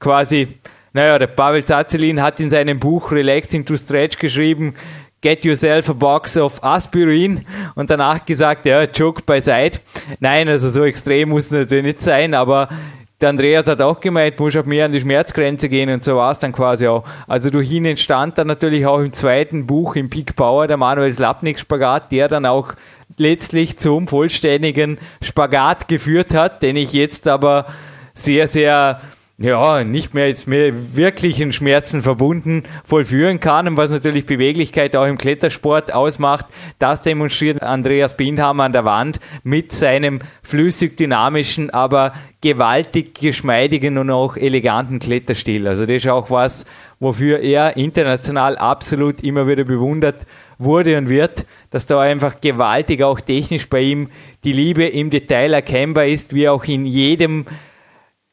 quasi, naja, der Pavel Zazelin hat in seinem Buch Relaxed into Stretch geschrieben, get yourself a box of Aspirin und danach gesagt, ja, Joke beiseite. Nein, also so extrem muss es natürlich nicht sein, aber der Andreas hat auch gemeint, muss auf mehr an die Schmerzgrenze gehen und so war es dann quasi auch. Also durch ihn entstand dann natürlich auch im zweiten Buch im Peak Power der Manuel Slapnik Spagat, der dann auch letztlich zum vollständigen Spagat geführt hat, den ich jetzt aber sehr, sehr ja, nicht mehr jetzt mehr wirklichen Schmerzen verbunden vollführen kann und was natürlich Beweglichkeit auch im Klettersport ausmacht, das demonstriert Andreas Bindhammer an der Wand mit seinem flüssig dynamischen, aber gewaltig geschmeidigen und auch eleganten Kletterstil. Also das ist auch was, wofür er international absolut immer wieder bewundert wurde und wird, dass da einfach gewaltig auch technisch bei ihm die Liebe im Detail erkennbar ist, wie auch in jedem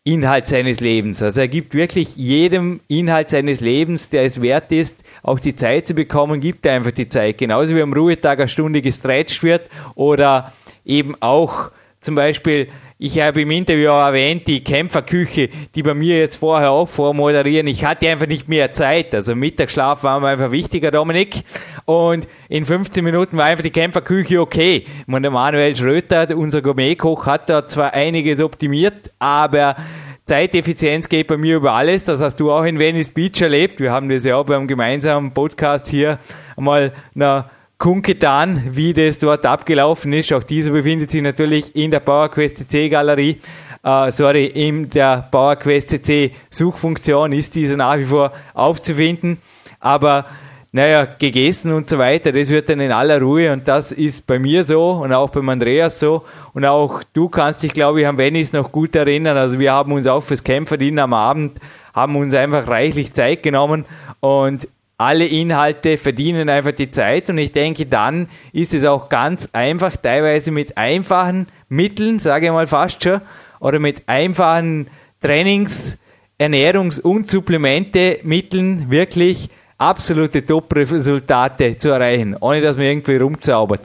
Inhalt seines Lebens. Also er gibt wirklich jedem Inhalt seines Lebens, der es wert ist, auch die Zeit zu bekommen, gibt er einfach die Zeit. Genauso wie am Ruhetag eine Stunde gestretcht wird oder eben auch zum Beispiel ich habe im Interview auch erwähnt, die Kämpferküche, die bei mir jetzt vorher auch vormoderieren. Ich hatte einfach nicht mehr Zeit. Also Mittagsschlaf war mir einfach wichtiger, Dominik. Und in 15 Minuten war einfach die Kämpferküche okay. Und der Manuel Schröter, unser Gourmetkoch, hat da zwar einiges optimiert, aber Zeiteffizienz geht bei mir über alles. Das hast du auch in Venice Beach erlebt. Wir haben das ja auch beim gemeinsamen Podcast hier einmal na, kundgetan, wie das dort abgelaufen ist. Auch dieser befindet sich natürlich in der PowerQuest CC Galerie. Uh, sorry, in der PowerQuest CC Suchfunktion ist diese nach wie vor aufzufinden. Aber naja, gegessen und so weiter, das wird dann in aller Ruhe und das ist bei mir so und auch beim Andreas so und auch du kannst dich, glaube ich, am Venice noch gut erinnern. Also wir haben uns auch fürs Kämpferdienen am Abend, haben uns einfach reichlich Zeit genommen und alle Inhalte verdienen einfach die Zeit und ich denke, dann ist es auch ganz einfach, teilweise mit einfachen Mitteln, sage ich mal fast schon, oder mit einfachen Trainings-, Ernährungs- und Supplemente-Mitteln wirklich absolute Top-Resultate zu erreichen, ohne dass man irgendwie rumzaubert.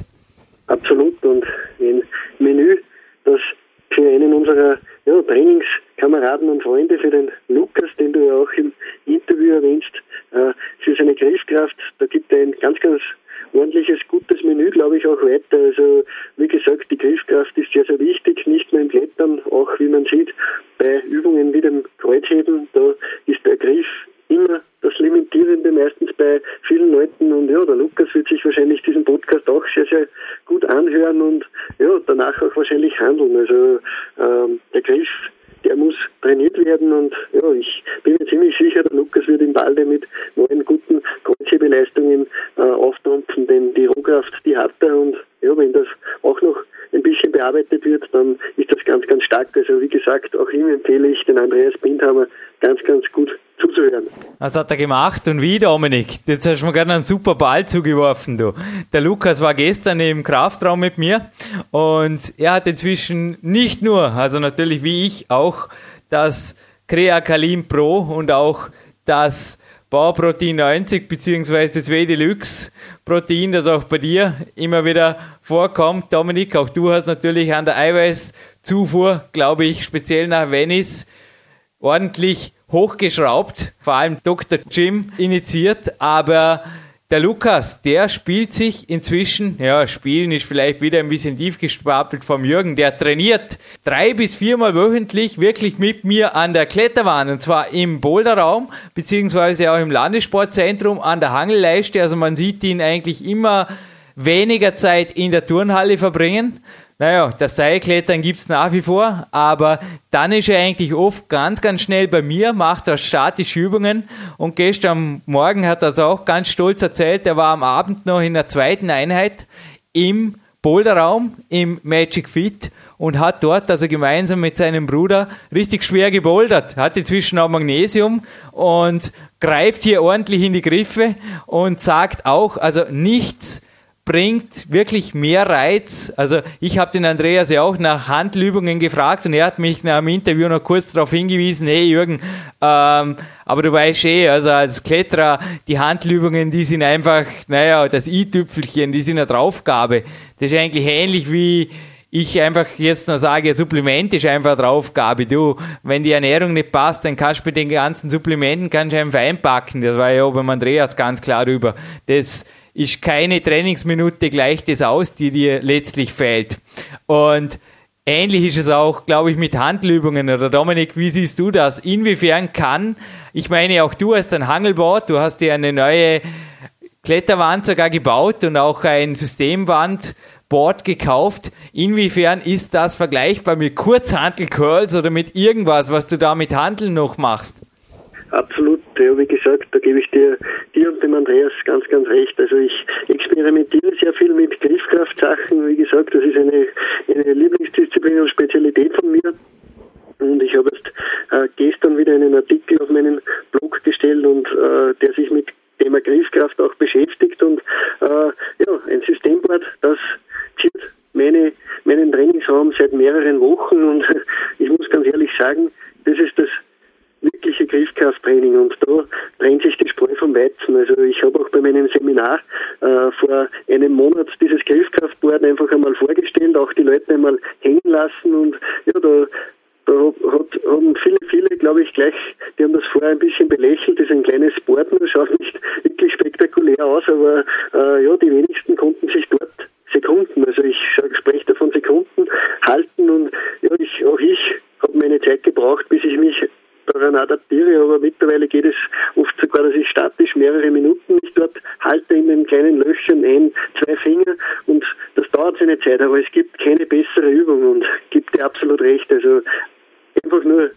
Absolut und ein Menü, das für einen unserer ja, Trainingskameraden und Freunde, für den Lukas, den du ja auch im Interview erwähnst, äh, für seine Griffkraft, da gibt er ein ganz, ganz ordentliches, gutes Menü, glaube ich, auch weiter. Also wie gesagt, die Griffkraft ist sehr, sehr wichtig, nicht nur im Klettern, auch wie man sieht, bei Übungen wie dem Kreuzheben, da ist der Griff immer das Limitierende meistens bei vielen Leuten und ja, der Lukas wird sich wahrscheinlich diesen Podcast auch sehr, sehr gut anhören und ja, danach auch wahrscheinlich handeln. Also ähm, der Griff der muss trainiert werden und ja, ich bin mir ziemlich sicher, der Lukas wird im Balde mit neuen guten Kreuzhebeleistungen äh, aufdampfen, denn die Rohkraft, die hat er und ja, wenn das auch noch ein bisschen bearbeitet wird, dann ist das ganz, ganz stark. Also wie gesagt, auch ihm empfehle ich den Andreas Bindhammer ganz, ganz gut zuzuhören. Was hat er gemacht und wie, Dominik? Jetzt hast du mir gerade einen super Ball zugeworfen, du. Der Lukas war gestern im Kraftraum mit mir und er hat inzwischen nicht nur, also natürlich wie ich auch, das Creacalin Pro und auch das Bauprotein 90 beziehungsweise das W-Deluxe Protein, das auch bei dir immer wieder vorkommt. Dominik, auch du hast natürlich an der Eiweißzufuhr, glaube ich, speziell nach Venice ordentlich hochgeschraubt, vor allem Dr. Jim initiiert, aber der Lukas, der spielt sich inzwischen, ja, spielen ist vielleicht wieder ein bisschen tief gestapelt vom Jürgen, der trainiert drei bis viermal wöchentlich wirklich mit mir an der Kletterwand und zwar im Boulderraum, beziehungsweise auch im Landessportzentrum an der Hangelleiste, also man sieht ihn eigentlich immer weniger Zeit in der Turnhalle verbringen. Naja, das Seilklettern gibt's nach wie vor, aber dann ist er eigentlich oft ganz, ganz schnell bei mir, macht er statische Übungen und gestern Morgen hat er es auch ganz stolz erzählt, er war am Abend noch in der zweiten Einheit im Boulderraum im Magic Fit und hat dort also gemeinsam mit seinem Bruder richtig schwer gebouldert, hat inzwischen auch Magnesium und greift hier ordentlich in die Griffe und sagt auch, also nichts bringt wirklich mehr Reiz. Also ich habe den Andreas ja auch nach Handübungen gefragt und er hat mich nach dem Interview noch kurz darauf hingewiesen, hey Jürgen, ähm, aber du weißt eh, also als Kletterer, die Handübungen, die sind einfach, naja, das i-Tüpfelchen, die sind eine Draufgabe. Das ist eigentlich ähnlich wie ich einfach jetzt noch sage, Supplement ist einfach Draufgabe. Du, wenn die Ernährung nicht passt, dann kannst du mit den ganzen Supplementen kannst du einfach einpacken. Das war ja auch beim Andreas ganz klar rüber. Das ist keine Trainingsminute gleich das aus, die dir letztlich fehlt. Und ähnlich ist es auch, glaube ich, mit Handübungen. Oder Dominik, wie siehst du das? Inwiefern kann, ich meine, auch du hast ein Hangelboard, du hast dir eine neue Kletterwand sogar gebaut und auch ein Systemwandboard gekauft. Inwiefern ist das vergleichbar mit Kurzhantel-Curls oder mit irgendwas, was du da mit Handeln noch machst? Absolut, ja, wie gesagt, da gebe ich dir, dir und dem Andreas ganz, ganz recht. Also ich experimentiere sehr viel mit Griffkraftsachen. Wie gesagt, das ist eine, eine Lieblingsdisziplin und Spezialität von mir. Und ich habe jetzt äh, gestern wieder einen Artikel auf meinen Blog gestellt und äh, der sich mit Thema Griffkraft auch beschäftigt und äh, ja, ein Systemboard, das ziert meine, meinen Trainingsraum seit mehreren Wochen und ich muss ganz ehrlich sagen, das ist das wirkliche Griffkrafttraining und da trennt sich die Spreu vom Weizen. Also ich habe auch bei meinem Seminar äh, vor einem Monat dieses Griffkraftboard einfach einmal vorgestellt, auch die Leute einmal hängen lassen und ja, da da hat, haben viele, viele, glaube ich, gleich, die haben das vorher ein bisschen belächelt, das ist ein kleines Board, das schaut nicht wirklich spektakulär aus, aber äh, ja, die wenigsten konnten sich dort Sekunden, also ich spreche da von Sekunden, halten und ja, ich, auch ich habe meine Zeit gebraucht, bis ich mich daran adaptiere, aber mittlerweile geht es oft sogar, dass ich statisch mehrere Minuten mich dort halte in den kleinen Löchern ein, zwei Finger und das dauert seine Zeit, aber es gibt keine bessere Übung und gibt dir absolut recht. Also einfach nur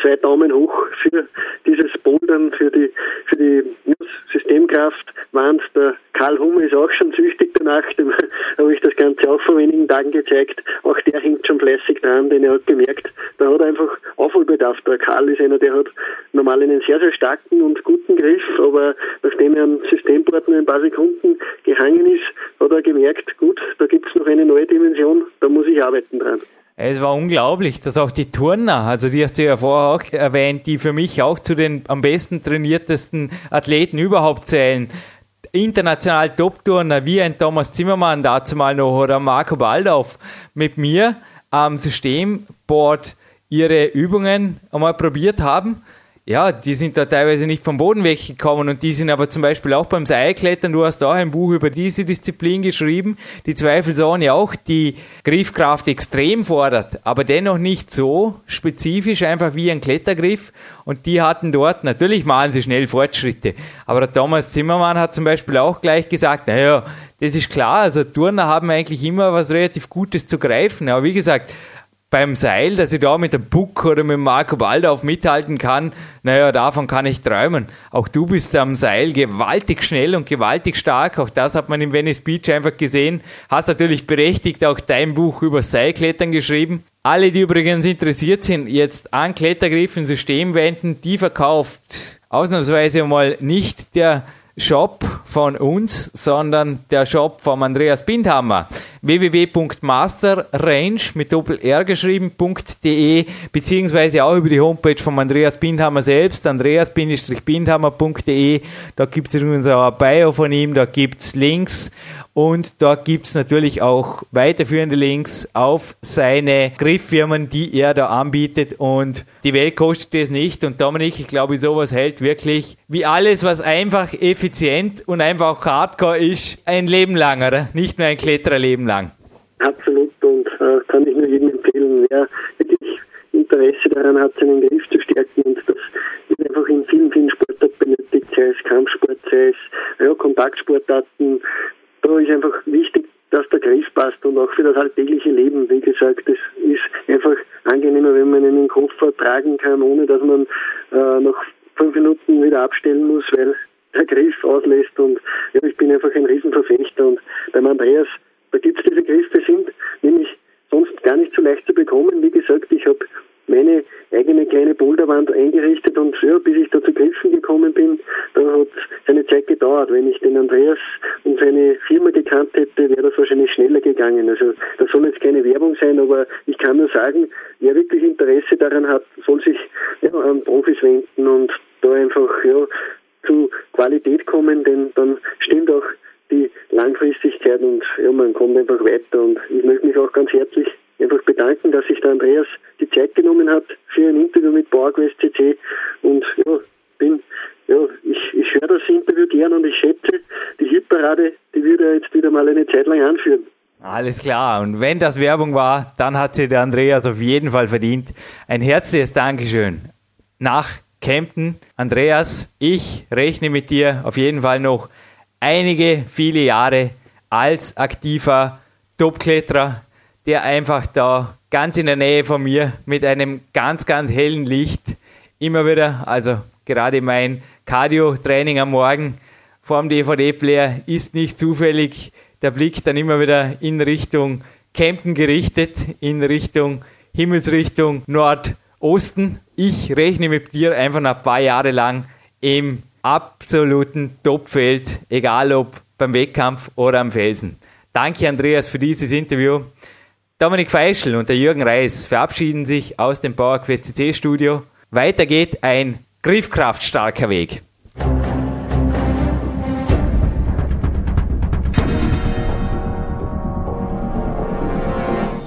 zwei Daumen hoch für dieses Bouldern, für die, für die Systemkraft. Wand. Der Karl Humme ist auch schon süchtig danach, dem habe ich das Ganze auch vor wenigen Tagen gezeigt. Auch der hängt schon fleißig dran, denn er hat gemerkt, da hat einfach Aufholbedarf. Der Karl ist einer, der hat normal einen sehr, sehr starken und guten Griff, aber nachdem er am Systemboard nur ein paar Sekunden gehangen ist, hat er gemerkt, gut, da gibt es noch eine neue Dimension, da muss ich arbeiten dran. Es war unglaublich, dass auch die Turner, also die hast du ja vorher auch erwähnt, die für mich auch zu den am besten trainiertesten Athleten überhaupt zählen. International Top-Turner wie ein Thomas Zimmermann dazu mal noch oder Marco Baldauf mit mir am Systemboard ihre Übungen einmal probiert haben. Ja, die sind da teilweise nicht vom Boden weggekommen und die sind aber zum Beispiel auch beim Seilklettern, du hast auch ein Buch über diese Disziplin geschrieben, die zweifelsohne auch die Griffkraft extrem fordert, aber dennoch nicht so spezifisch einfach wie ein Klettergriff und die hatten dort, natürlich machen sie schnell Fortschritte, aber der Thomas Zimmermann hat zum Beispiel auch gleich gesagt, naja, das ist klar, also Turner haben eigentlich immer was relativ Gutes zu greifen, aber wie gesagt, beim Seil, dass ich da mit dem Puck oder mit Marco Waldorf mithalten kann, naja, davon kann ich träumen. Auch du bist am Seil gewaltig schnell und gewaltig stark. Auch das hat man im Venice Beach einfach gesehen. Hast natürlich berechtigt auch dein Buch über Seilklettern geschrieben. Alle, die übrigens interessiert sind, jetzt an Klettergriffen System wenden, die verkauft ausnahmsweise mal nicht der Shop von uns, sondern der Shop von Andreas Bindhammer. www.masterrange mit Doppel-R geschrieben.de beziehungsweise auch über die Homepage von Andreas Bindhammer selbst, andreas-bindhammer.de. Da gibt es übrigens auch ein Bio von ihm, da gibt es Links und dort gibt es natürlich auch weiterführende Links auf seine Grifffirmen, die er da anbietet. Und die Welt kostet es nicht. Und Dominik, ich glaube, sowas hält wirklich wie alles, was einfach effizient und einfach hardcore ist, ein Leben lang, oder? Nicht nur ein Klettererleben lang. Absolut. Und äh, kann ich nur jedem empfehlen, wer wirklich Interesse daran hat, seinen Griff zu stärken und das wird einfach in vielen, vielen Sportarten benötigt, sei es Kampfsport, sei es ja, Kontaktsportarten, da ist einfach wichtig, dass der Griff passt und auch für das alltägliche Leben. Wie gesagt, es ist einfach angenehmer, wenn man einen Koffer tragen kann, ohne dass man äh, nach fünf Minuten wieder abstellen muss, weil der Griff auslässt. Und ja, ich bin einfach ein Riesenverfechter. Und beim Andreas, da gibt es diese Griffe, sind nämlich sonst gar nicht so leicht zu bekommen. Wie gesagt, ich habe meine eigene kleine Boulderwand eingerichtet und ja, bis ich da zu Griffen gekommen bin, da hat seine Zeit gedauert. Wenn ich den Andreas und seine Firma gekannt hätte, wäre das wahrscheinlich schneller gegangen. Also das soll jetzt keine Werbung sein, aber ich kann nur sagen, wer wirklich Interesse daran hat, soll sich ja, an Profis wenden und da einfach ja, zu Qualität kommen, denn dann stimmt auch die Langfristigkeit und ja, man kommt einfach weiter und ich möchte mich auch ganz herzlich einfach bedanken, dass sich der Andreas die Zeit genommen hat für ein Interview mit PowerQuest CC und ja, bin, ja, ich, ich höre das Interview gern und ich schätze, die Hitparade, die würde er jetzt wieder mal eine Zeit lang anführen. Alles klar. Und wenn das Werbung war, dann hat sie der Andreas auf jeden Fall verdient. Ein herzliches Dankeschön. Nach Kempten. Andreas, ich rechne mit dir auf jeden Fall noch einige, viele Jahre als aktiver Topkletterer der einfach da ganz in der Nähe von mir mit einem ganz, ganz hellen Licht immer wieder, also gerade mein Cardio-Training am Morgen vorm DVD-Player ist nicht zufällig der Blick dann immer wieder in Richtung Campen gerichtet, in Richtung Himmelsrichtung Nordosten. Ich rechne mit dir einfach ein paar Jahre lang im absoluten Topfeld, egal ob beim Wettkampf oder am Felsen. Danke Andreas für dieses Interview. Dominik Feischl und der Jürgen Reis verabschieden sich aus dem PowerQuest CC Studio. Weiter geht ein griffkraftstarker Weg.